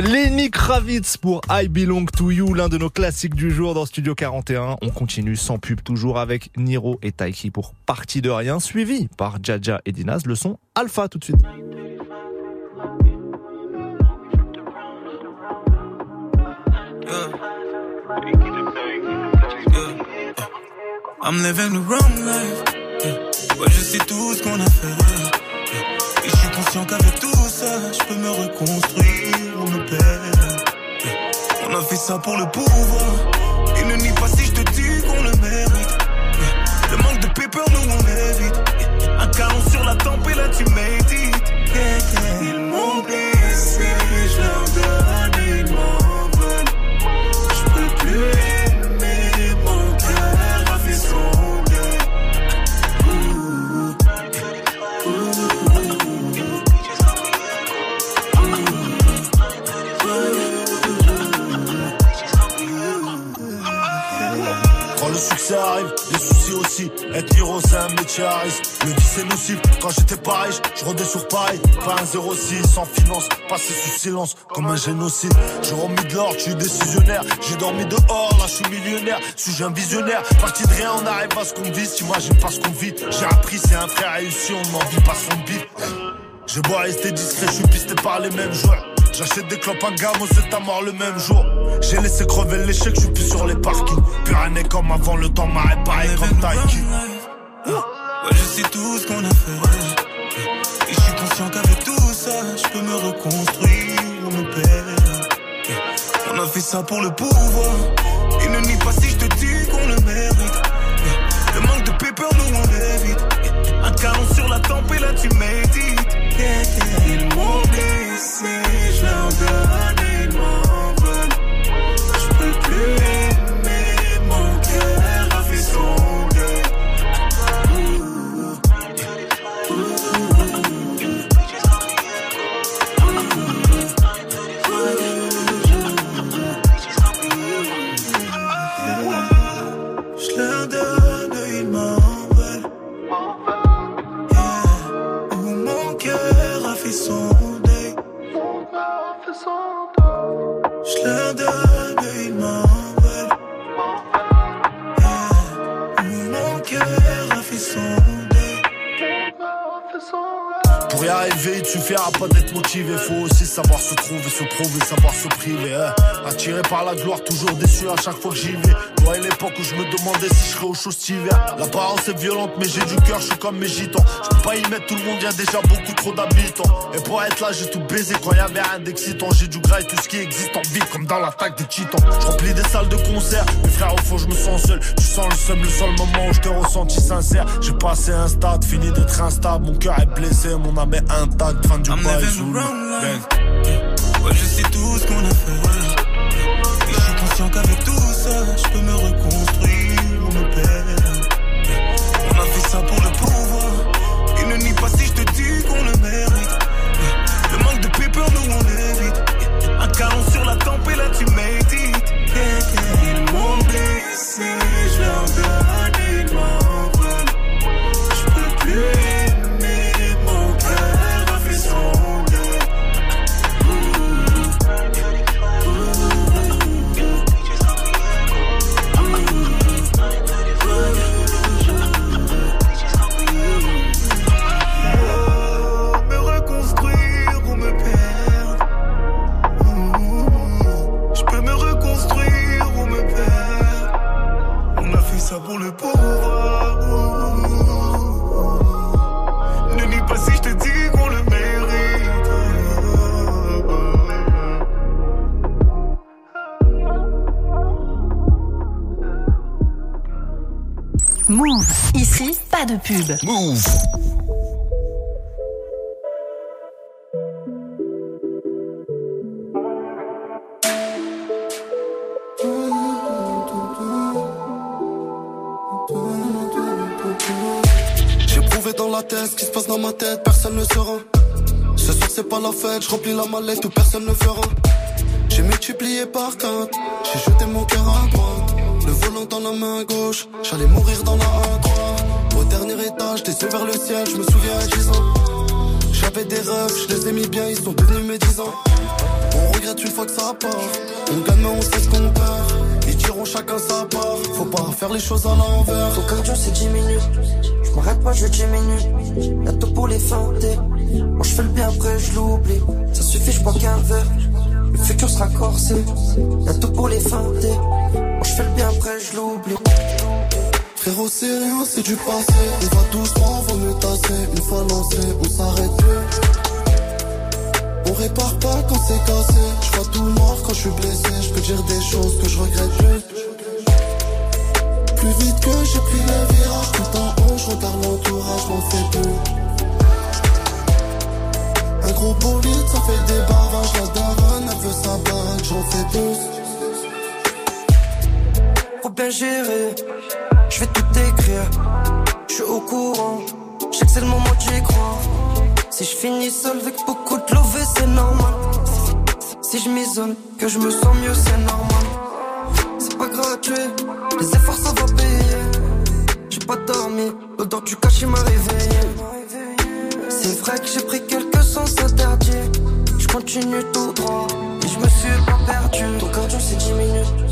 C'était Lenny Kravitz pour I Belong to You, l'un de nos classiques du jour dans Studio 41. On continue sans pub toujours avec Niro et Taiki pour Partie de rien, suivi par Jaja et Dinaz, le son Alpha tout de suite. I'm living the wrong life. Je sais tout ce qu'on a fait. Et je suis conscient qu'avec tout je peux me reconstruire ou me perdre. Yeah. On a fait ça pour le pouvoir. Et ne nie pas si je te dis qu'on le mérite. Yeah. Le manque de paper, nous on évite. Yeah. Un canon sur la tempe et là tu médites. Ils m'ont c'est un métier à risque. Le vice c'est nocif. Quand j'étais pas riche, je rodais sur Paris. Pas un 06, sans finance. Passé sous silence, comme un génocide. J'ai remis de l'or, je suis décisionnaire. J'ai dormi dehors, là je suis millionnaire. Suis-je un visionnaire? Parti de rien, on arrive à ce qu'on vise. T'imagines pas ce qu'on vit. J'ai appris, c'est un frère réussi, on n'en vit pas son bif. J'ai beau rester discret, je suis pisté par les mêmes joueurs. J'achète des clopes à gamme, c'est à mort le même jour. J'ai laissé crever l'échec, je suis plus sur les parkings. Plus rien n'est comme avant, le temps m'a réparé comme Taiki. Je sais tout ce qu'on a fait. Et je suis conscient qu'avec tout ça, je peux me reconstruire me perdre. On a fait ça pour le pouvoir. Et ne nie pas si je te dis qu'on le mérite. Le manque de paper, nous on évite. Un canon sur la tempe et là tu médites. Ils m'ont blessé, je leur donne pas d'être motivé. Faut aussi savoir se trouver, se prouver, savoir se priver. hein. Attiré par la gloire, toujours déçu à chaque fois que j'y vais. Et l'époque où je me demandais si je serais au chaud cet hiver. L'apparence est violente, mais j'ai du cœur, je suis comme mes gitans. Je peux pas y mettre tout le monde, y a déjà beaucoup trop d'habitants. Et pour être là, j'ai tout baisé quand y avait rien d'excitant. J'ai du gras et tout ce qui existe en vie, comme dans l'attaque des titans. Je remplis des salles de concert, mes frères au fond, je me sens seul. Tu sens le seum, le seul moment où je t'ai ressenti sincère. J'ai passé un stade, fini d'être instable. Mon cœur est blessé, mon âme est intacte. Fin du bail. Ouais, je sais tout ce qu'on a fait. Et je suis conscient qu'avec tout je peux me reconstruire pub. Move. J'ai prouvé dans la tête ce qui se passe dans ma tête, personne ne sera. Ce soir c'est pas la fête, je remplis la mallette où personne ne fera. J'ai multiplié par quatre, j'ai jeté mon cœur à droite. Le volant dans la main gauche, j'allais mourir dans la A3. Au dernier étage, des yeux vers le ciel, je me souviens à 10 ans. J'avais des rêves, je les ai mis bien, ils sont devenus mes 10 ans. On regrette une fois que ça part. On gagne, mais on sait ce qu'on perd. Ils diront chacun sa part. Faut pas faire les choses à l'envers. Ton cardio c'est 10 minutes. Je m'arrête pas, je diminue. Y'a tout pour les. Moi je fais le bien après, je l'oublie. Ça suffit, je bois qu'un verre. Le futur sera corsé, y'a tout pour les feinter. Moi je fais le bien après, je l'oublie. Frérot, c'est rien, c'est du passé. On va doucement, vaut mieux tasser. Une fois lancé, on s'arrête plus. On répare pas quand c'est cassé. Je vois tout noir quand je suis blessé. Je peux dire des choses que je regrette plus. Plus vite que j'ai pris le virage, tout en haut, je regarde l'entourage, m'en fais plus. Un gros bolide, ça fait des barrages. La daronne, elle veut sa baraque, j'en fais plus. Faut bien gérer, je vais tout écrire. Je suis au courant, je sais que c'est le moment d'y croire. Si je finis seul avec beaucoup de love, c'est normal. Si je m'isole, que je me sens mieux, c'est normal. C'est pas gratuit, les efforts ça va payer. J'ai pas dormi, l'odeur du cachet m'a réveillé. C'est vrai que j'ai pris quelques sens interdits. Je continue tout droit, et je me suis pas perdu. Ton cardio c'est 10 minutes,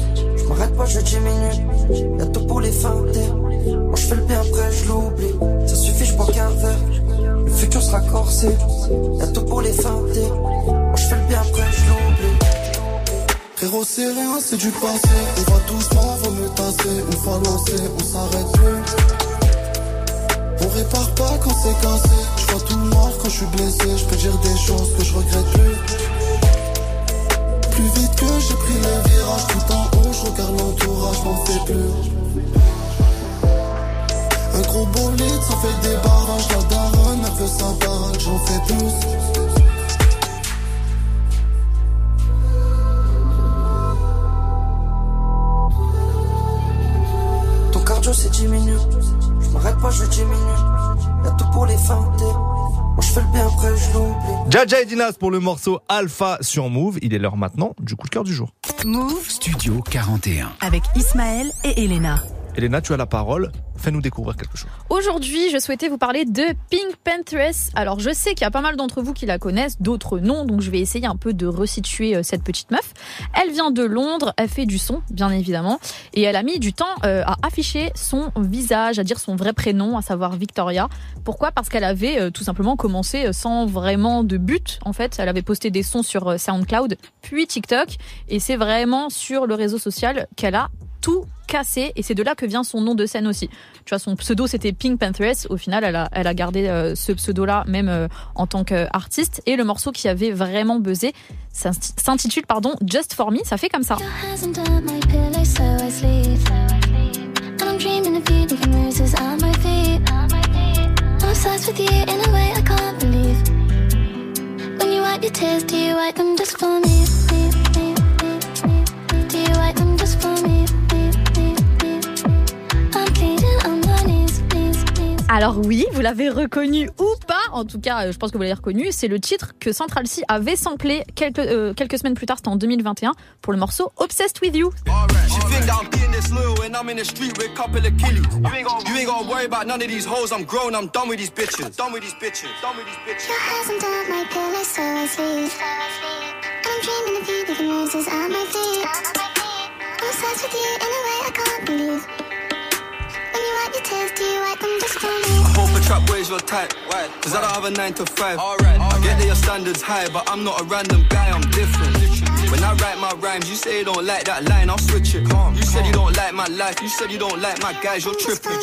m'arrête pas, je diminue. Y'a tout pour les feinter. Moi je fais le bien après, je l'oublie. Ça suffit, je bois qu'un verre. Le futur sera corsé, y'a tout pour les feinter. Moi je fais le bien après, je l'oublie. Frérot, c'est rien, c'est du passé. On va doucement, vaut mieux tasser. Une fois lancé, on s'arrête plus. On répare pas quand c'est cassé. Je vois tout noir quand je suis blessé. Je peux dire des choses que je regrette plus. Plus vite que j'ai pris le virage, tout en haut, je regarde l'entourage, m'en fais plus. Un gros bolide, ça fait des barrages. La daronne, elle veut sa baraque, j'en fais plus. Ton cardio c'est 10 minutes. Je m'arrête pas, je diminue. Y'a tout pour les feinter. Moi je fais le bien après, je l'oublie. Jaja et Dinas pour le morceau Alpha sur Move. Il est l'heure maintenant du coup de cœur du jour. Move Studio 41. avec Ismaël et Elena. Elena, tu as la parole. Fais-nous découvrir quelque chose. Aujourd'hui, je souhaitais vous parler de Pink Panthers. Alors, je sais qu'il y a pas mal d'entre vous qui la connaissent, d'autres non, donc je vais essayer un peu de resituer euh, cette petite meuf. Elle vient de Londres, elle fait du son, bien évidemment, et elle a mis du temps euh, à afficher son visage, à dire son vrai prénom, à savoir Victoria. Pourquoi? Parce qu'elle avait euh, tout simplement commencé sans vraiment de but, en fait. Elle avait posté des sons sur SoundCloud, puis TikTok, et c'est vraiment sur le réseau social qu'elle a tout cassé et c'est de là que vient son nom de scène aussi. Tu vois, son pseudo c'était Pink Panthers. Au final, elle a, elle a gardé euh, ce pseudo-là même euh, en tant qu'artiste. Et le morceau qui avait vraiment buzzé s'intitule pardon Just for Me. Ça fait comme ça. Alors oui, vous l'avez reconnu ou pas, en tout cas, euh, je pense que vous l'avez reconnu, c'est le titre que Central C avait samplé quelques, euh, quelques semaines plus tard, c'était en 2021, pour le morceau Obsessed With You. She think that I'm being this loyal when I'm in the street with a couple of killies. You ain't gonna, you ain't gonna worry about none of these hoes. I'm grown, I'm done with these bitches. Done with these bitches. Done with these bitches. Your hasn't done my pillow, so I sleep. And I'm dreaming of you leaving roses on my feet. I'm obsessed with you in a way I can't believe. Trap boys your type. Cause I don't have a 9 to 5. Alright, I get that your standards high, but I'm not a random guy, I'm different. When I write my rhymes, you say you don't like that line, I'll switch it. You said you don't like my life, you said you don't like my guys, you're tripping.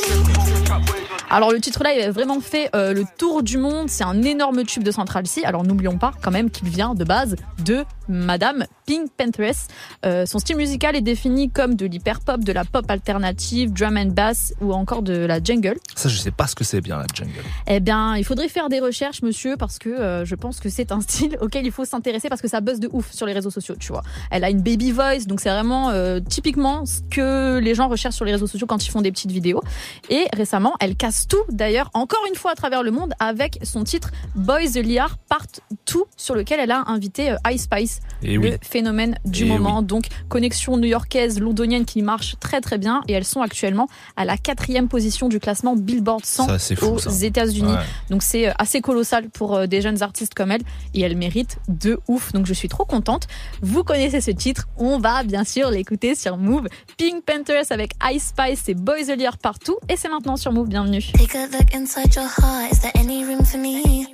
Alors le titre là, il a vraiment fait euh, le tour du monde. C'est un énorme tube de Central C. Alors n'oublions pas quand même qu'il vient de base de Madame Pink Panthers. Euh, son style musical est défini comme de l'hyper pop, de la pop alternative, drum and bass ou encore de la jungle. Ça, je sais pas ce que c'est bien la jungle. Eh bien, il faudrait faire des recherches, monsieur, parce que euh, je pense que c'est un style auquel il faut s'intéresser parce que ça buzz de ouf sur les réseaux sociaux, tu vois. Elle a une baby voice, donc c'est vraiment euh, typiquement ce que les gens recherchent sur les réseaux sociaux quand ils font des petites vidéos. Et récemment, elle casse tout, d'ailleurs, encore une fois à travers le monde, avec son titre Boys the Liar Part 2, sur lequel elle a invité Ice Spice, Eh le oui. phénomène du Eh moment. Donc, connexion new-yorkaise, londonienne qui marche très très bien. Et elles sont actuellement à la quatrième position du classement Billboard 100 Ça, c'est fou, aux. États-Unis. Ouais. Donc c'est euh, assez colossal pour euh, des jeunes artistes comme elle et elle mérite de ouf. Donc je suis trop contente. Vous connaissez ce titre, on va bien sûr l'écouter sur Move. Pink Panthers avec Ice Spice et Boys partout et c'est maintenant sur Move. Bienvenue. Take a look inside your heart. Is there any room for me?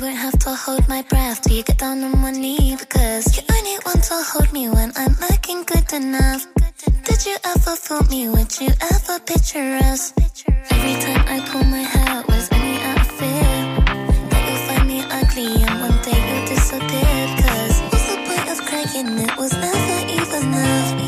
Won't have to hold my breath till you get down on one knee because you only want to hold me when I'm looking good enough. Did you ever fool me? Would you ever picture us? Every time I pull my hair, was only out of fear that you'll find me ugly and one day you'll disappear. Cause what's the point of crying? It was never even enough.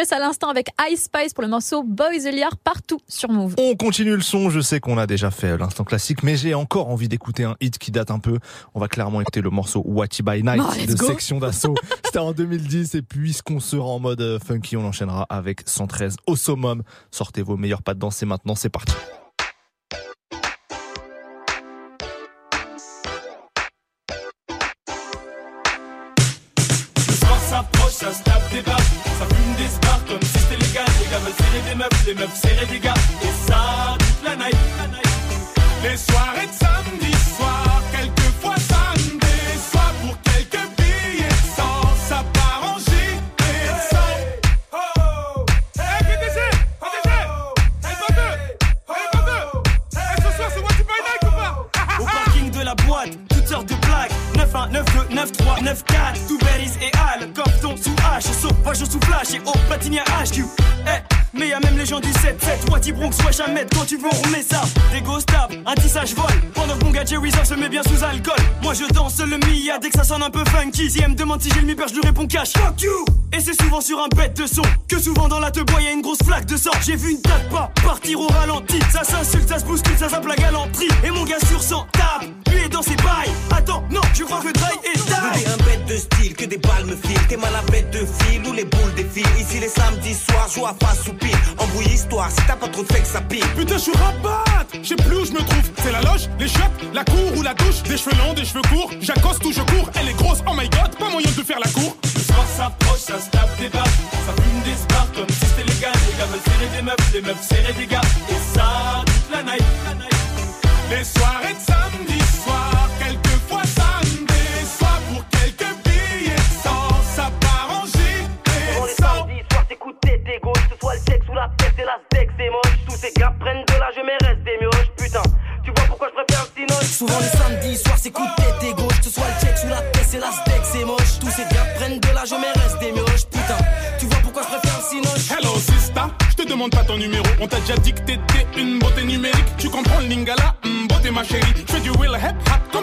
À l'instant avec Ice Spice pour le morceau Boys partout sur Move. On continue le son, je sais qu'on a déjà fait l'instant classique, mais j'ai encore envie d'écouter un hit qui date un peu. On va clairement écouter le morceau Watchy by Night Oh, de go. Section d'Assaut. C'était en 2010 et puisqu'on sera en mode euh, funky, on enchaînera avec 113 au summum. Sortez vos meilleurs pas de danse et maintenant c'est parti. Des meufs, les meufs serrer des gars. Et ça, toute la night. Les soirées de samedi soir, quelquefois ça me déçoit pour quelques billets de sang. Ça part en et sang. Oh, hey, PDG, PDG, hey, bandeux, hey, bandeux, hey, ce soir c'est What You Buy Night ou pas? Au parking de la boîte, toutes sortes de plaques. 9-1, 9-2, 9-3, 9-4 Tout Berries et Al, Cofton sous H Sauvage sous flash et au platinier HQ Eh, mais y'a même les gens du 7-7 Wati Bronx, wesh un mètre Quand tu veux on remet ça. Des ghost tap, un tissage vol. Pendant que mon gars Jerry se met bien sous alcool. Moi je danse le Mia dès que ça sonne un peu funky. Si elle me demande si j'ai le mi je lui réponds cash. Fuck you! Et c'est souvent sur un bête de son. Que souvent dans la te bois y'a une grosse flaque de sang. J'ai vu une date pas partir au ralenti. Ça s'insulte, ça se bouscule, ça zappe la galanterie. Et mon gars sur 100 tape Lui est dans ses bails. Attends, non, je crois que Dry est die un bête de style, que des balles me filent. T'es mal à bête de fil ou les boules défilent. Ici les samedis soirs, joue à face ou pile. Embrouille histoire, si t'as pas trop de fake, ça pile. Putain, je suis rabat Je sais plus où je me trouve. C'est la loge, les chiottes, la cour ou la douche. Des cheveux longs, des cheveux courts. J'accoste ou je cours. Elle est grosse, oh my god, pas moyen de faire la cour. Le soir s'approche, ça se tape des barres. Ça fume des spars comme si c'était légal. Les gars veulent serrer des meufs, les meufs serrer des gars. Et ça, toute la night. Les soirées de samedi la c'est moche. Tous ces gars prennent de l'âge, mais restent des mioches. Putain, tu vois pourquoi je préfère le cinoche Souvent les samedis soirs c'est coup de tête et gauche Que ce soit le check sous la tête c'est la steak c'est moche Tous ces gars prennent de l'âge mais restent des mioches Putain tu vois pourquoi je préfère le cinoche Hello sista, je te demande pas ton numéro. On t'a déjà dit que t'étais une beauté numérique. Tu comprends le lingala, hum, beauté ma chérie.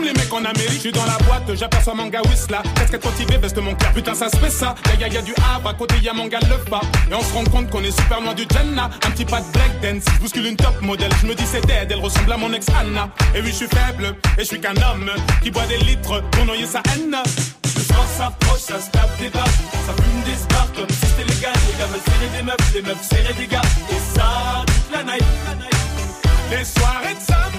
Les mecs en Amérique. Je suis dans la boîte, j'aperçois mon gars Whistla. Casquette motivée, veste mon cœur. Putain, ça se fait ça. Y'a y a, y a du havre, à côté y a mon gars le pas. Et on se rend compte qu'on est super loin du Jenna. Un petit pas de break dance. Je bouscule une top modèle. Je me dis c'est dead, elle ressemble à mon ex Anna. Et oui, je suis faible, et je suis qu'un homme qui boit des litres pour noyer sa haine. Le soir s'approche, ça se tape des barres. Ça fume des spars comme si c'était légal. Les gars veulent serrer des meufs, les meufs serrer des gars. Et ça, toute la night. Les soirées de samedi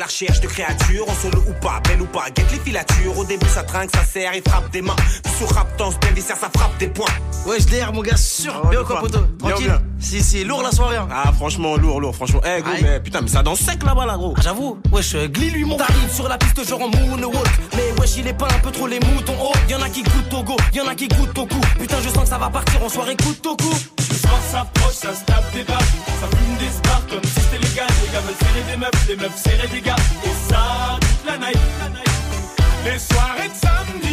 recherche de créatures, en solo ou pas, belle ou pas, guette les filatures. Au début, ça trinque, ça serre, il frappe des mains. Puis sur rap, danse, bien viscère, ça frappe des points. Ouais, je l'ai mon gars, sûr. Ah ouais, Bien quoi quoi, poto Bien, Tranquille. bien. Si, si, lourd la soirée. hein. Ah, franchement, lourd, lourd, franchement. Eh, gros, Aïe. mais putain, mais ça danse sec là-bas, là, gros. Ah, j'avoue, wesh, euh, glis lui mon T'arrives sur la piste genre en moonwalk Mais wesh il est pas un peu trop les moutons Oh, y'en a qui goûtent au go, y'en a qui goûtent au cou Putain je sens que ça va partir en soirée coup au cou Le soir s'approche, ça se tape des barres, ça fume des spars comme si c'était légal. Les gars veulent serrer des meufs, les meufs serrer des gars. Et ça, toute la night. Les soirées de samedi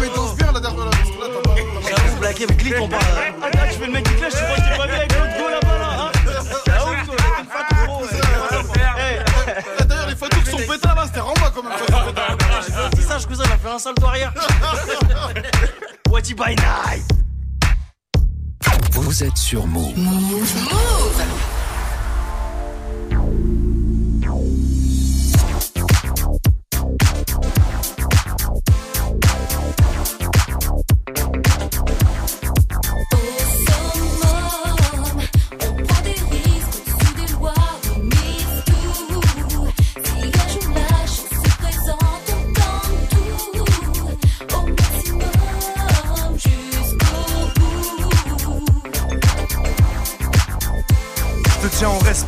mais danse bien la dernière là, parce que là, t'as pas. J'avoue, blaguer avec Lit on parle Ah, là, tu fais le mec qui clash, tu crois que je t'ai pas vu avec l'autre go là-bas là, hein Ah, ouf, toi, t'es fat, gros, ouais. D'ailleurs, les qui sont pétas là, c'était Ramba quand même. Dis ça, cousin, il a fait un salto arrière What by night Vous êtes sur Move. On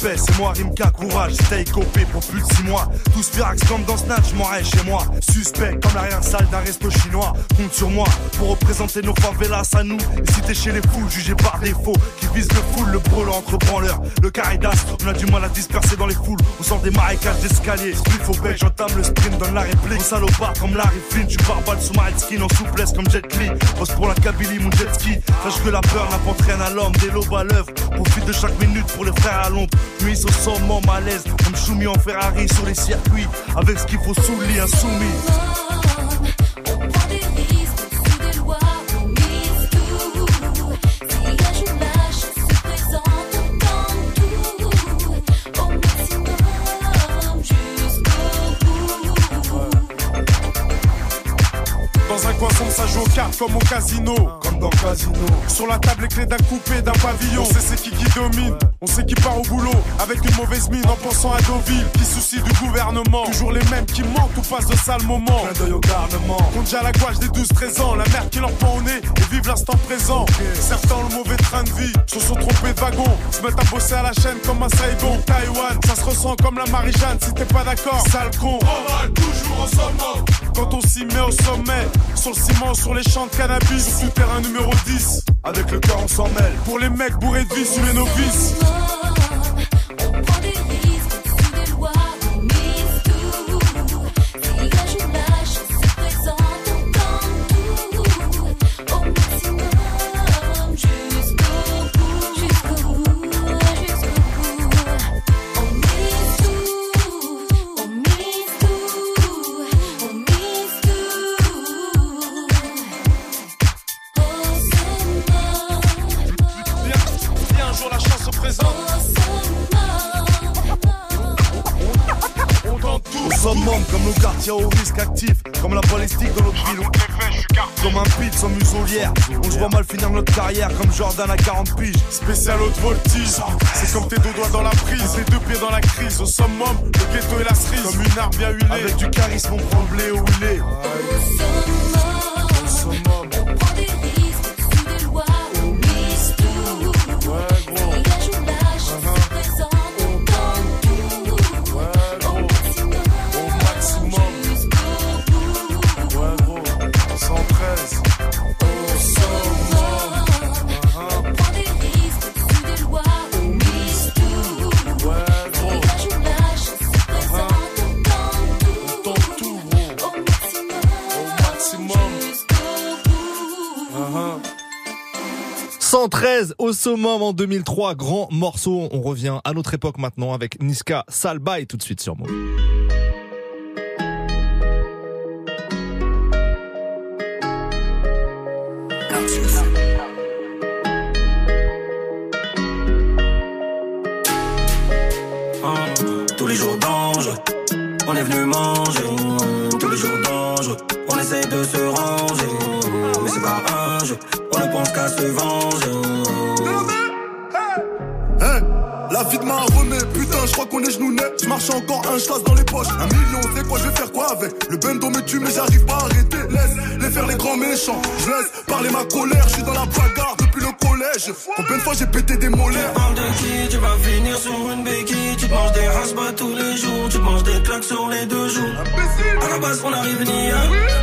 c'est moi Rimka, courage, stay copé pour plus de 6 mois. Tout spirax comme dans Snatch, m'en chez moi. Suspect comme l'arrière-salle d'un resto chinois. Compte sur moi pour représenter nos favelas à nous. Et si t'es chez les fous, jugé par défaut, qui vise le full, le brûle entre branleurs. Le caridas, on a du mal à disperser dans les foules. On sort des marécages d'escalier. Il faut bec, j'entame le sprint, donne la réplique. Salopard comme Larry Flynn, tu pars balle sous ma skin en souplesse comme Jet Li. Pose pour la Kabylie, mon jet ski. Sache que la peur n'apporte rien à l'homme, des lobes à l'œuvre. Profite de chaque minute pour les frères à l'ombre. Nuit au sommet, malaise, comme Choumi en Ferrari sur les circuits. Avec ce qu'il faut sous le lit, insoumis. Dans un coin ça joue aux cartes comme au casino. Sur la table, les clés d'un coupé, d'un pavillon. On sait c'est qui qui domine. On sait qui part au boulot. Avec une mauvaise mine en pensant à Deauville. Qui soucie du gouvernement. Toujours les mêmes qui mentent ou passent de sales moments. Clin d'œil au garnement. Compte déjà la gouache des 12-13 ans. La merde qui leur prend au nez et vivent l'instant présent. Certains ont le mauvais train de vie. Se sont trompés de wagon. Se mettent à bosser à la chaîne comme un Saigon. Taïwan, ça se ressent comme la Marie-Jeanne. Si t'es pas d'accord, sale con. On va toujours au sommet. Quand on s'y met au sommet. Sur le ciment, sur les champs de cannabis. Sur terrain numéro 10. Avec le cœur, on s'en mêle. Pour les mecs bourrés de sur les novices. Comme Jordan à 40 piges. Spécial haute voltige, c'est comme tes deux doigts dans la prise, tes deux pieds dans la crise. Au summum, le ghetto et la cerise, comme une arme bien huilée. Avec du charisme, on prend le blé où il au summum en 2003, grand morceau. On revient à notre époque maintenant avec Niska Salbay tout de suite sur Move. Tous les jours d'ange, on est venu manger. Tous les jours d'ange, on essaie de se ranger. Mais c'est pas un jeu, on ne pense qu'à se venger. La vie de ma remet, putain, je crois qu'on est genoux nets. Je marche encore un chasse dans les poches. Un million, c'est quoi, je vais faire quoi avec Le bendo me tue, mais j'arrive pas à arrêter. Laisse les faire les grands méchants. Je laisse parler ma colère, je suis dans la bagarre depuis le collège. Combien de fois j'ai pété des molaires Parle de qui? Tu vas finir sur une béquille Tu te manges des raspas tous les jours Tu te manges des claques sur les deux jours À la base on arrive ni.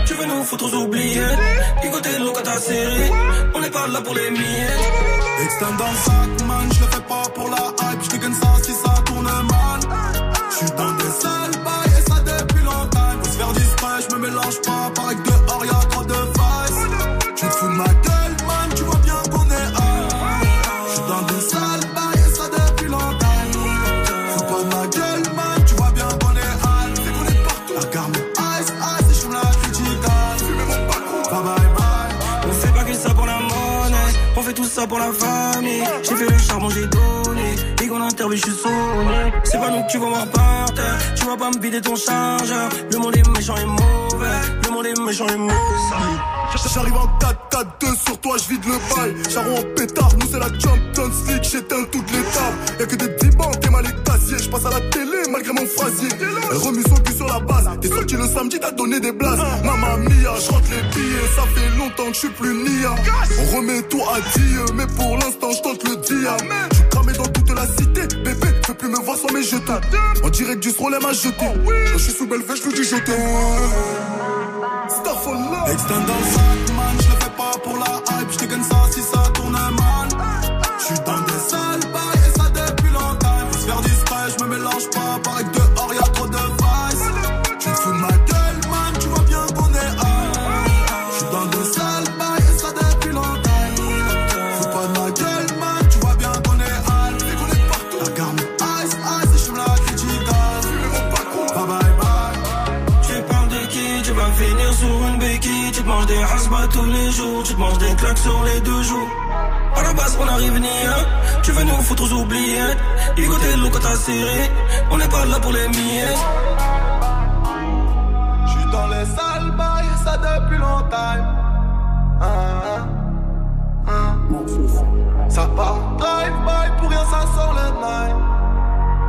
Tu veux nous foutre aux oubliettes? Écoutez l'eau quand ta série On n'est pas là pour les miettes Extend dans le sac, man, je le fais pas pour la je gagne ça si ça tourne mal. Je suis dans des sales bails et ça depuis longtemps. Faut se faire discret, je me mélange pas, pareil que dehors y'a trop de vices. Tu te fous de ma gueule, man, tu vois bien qu'on est high. Je suis dans des sales bails et ça depuis longtemps. Fous pas de ma gueule, man, tu vois bien qu'on est high. C'est qu'on est partout. La gamme ice, ice, et je la critique. Fumez mon parcours, bye bye bye. On fait pas que ça pour la monnaie, on fait tout ça pour la famille. J'ai fait le charbon, j'ai donné. C'est pas nous que tu vas voir par terre. Tu vas pas me vider ton chargeur. Le monde est méchant et mauvais. Le monde est méchant et mauvais. J'arrive en 4-4-2 sur toi, je vide le bail. Charron en pétard, nous c'est la Champions League, j'éteins toutes les tables. Y'a que des dibans, t'es mal et. Je passe à la télé malgré mon phrasier. Elle remue son cul sur la base. T'es sorti le samedi, t'as donné des blases. Mamma mia, je rentre les billets. Ça fait longtemps que je suis plus nia. On remet tout à Dieu, mais pour l'instant, je tente le dia. Dans toute la cité, bébé. Fais plus me voir sans mes jetons. En direct du Stroll, elle m'a jeté. Quand je suis sous belle je lui dis je Star for love. Jours Tu te manges des claques sur les deux jours À la base on arrive ni hein Tu veux nous foutre aux oubliettes Écoutez l'eau quand t'as serré On n'est pas là pour les miettes Je suis dans les sales bails, ça depuis longtemps. Ah, ah, ah. Ça part drive-by, pour rien ça sort le night.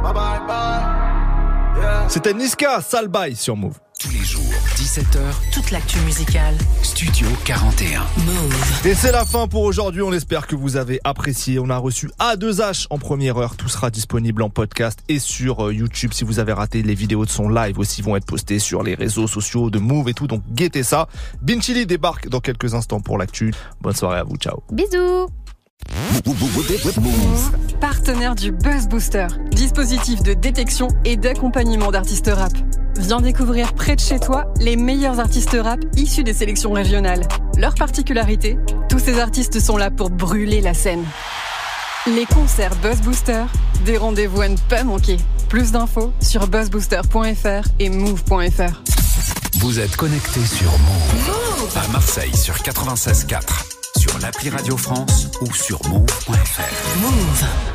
Bye bye bye. Yeah. C'était Niska Salbay sur Move. Tous les jours, 17h, Toute l'actu musicale. Studio 41. Move. Et c'est la fin pour aujourd'hui. On espère que vous avez apprécié. On a reçu A2H en première heure. Tout sera disponible en podcast et sur euh, YouTube. Si vous avez raté les vidéos de son live aussi vont être postées sur les réseaux sociaux de Move et tout. Donc guettez ça. Binchili débarque dans quelques instants pour l'actu. Bonne soirée à vous. Ciao. Bisous. Partenaire du Buzz Booster, dispositif de détection et d'accompagnement d'artistes rap. Viens découvrir près de chez toi les meilleurs artistes rap issus des sélections régionales. Leur particularité, tous ces artistes sont là pour brûler la scène. Les concerts Buzz Booster, des rendez-vous à ne pas manquer. Plus d'infos sur buzzbooster.fr et move.fr. Vous êtes connecté sur Move. À Marseille sur 96.4, sur l'appli Radio France ou sur move.fr. Move.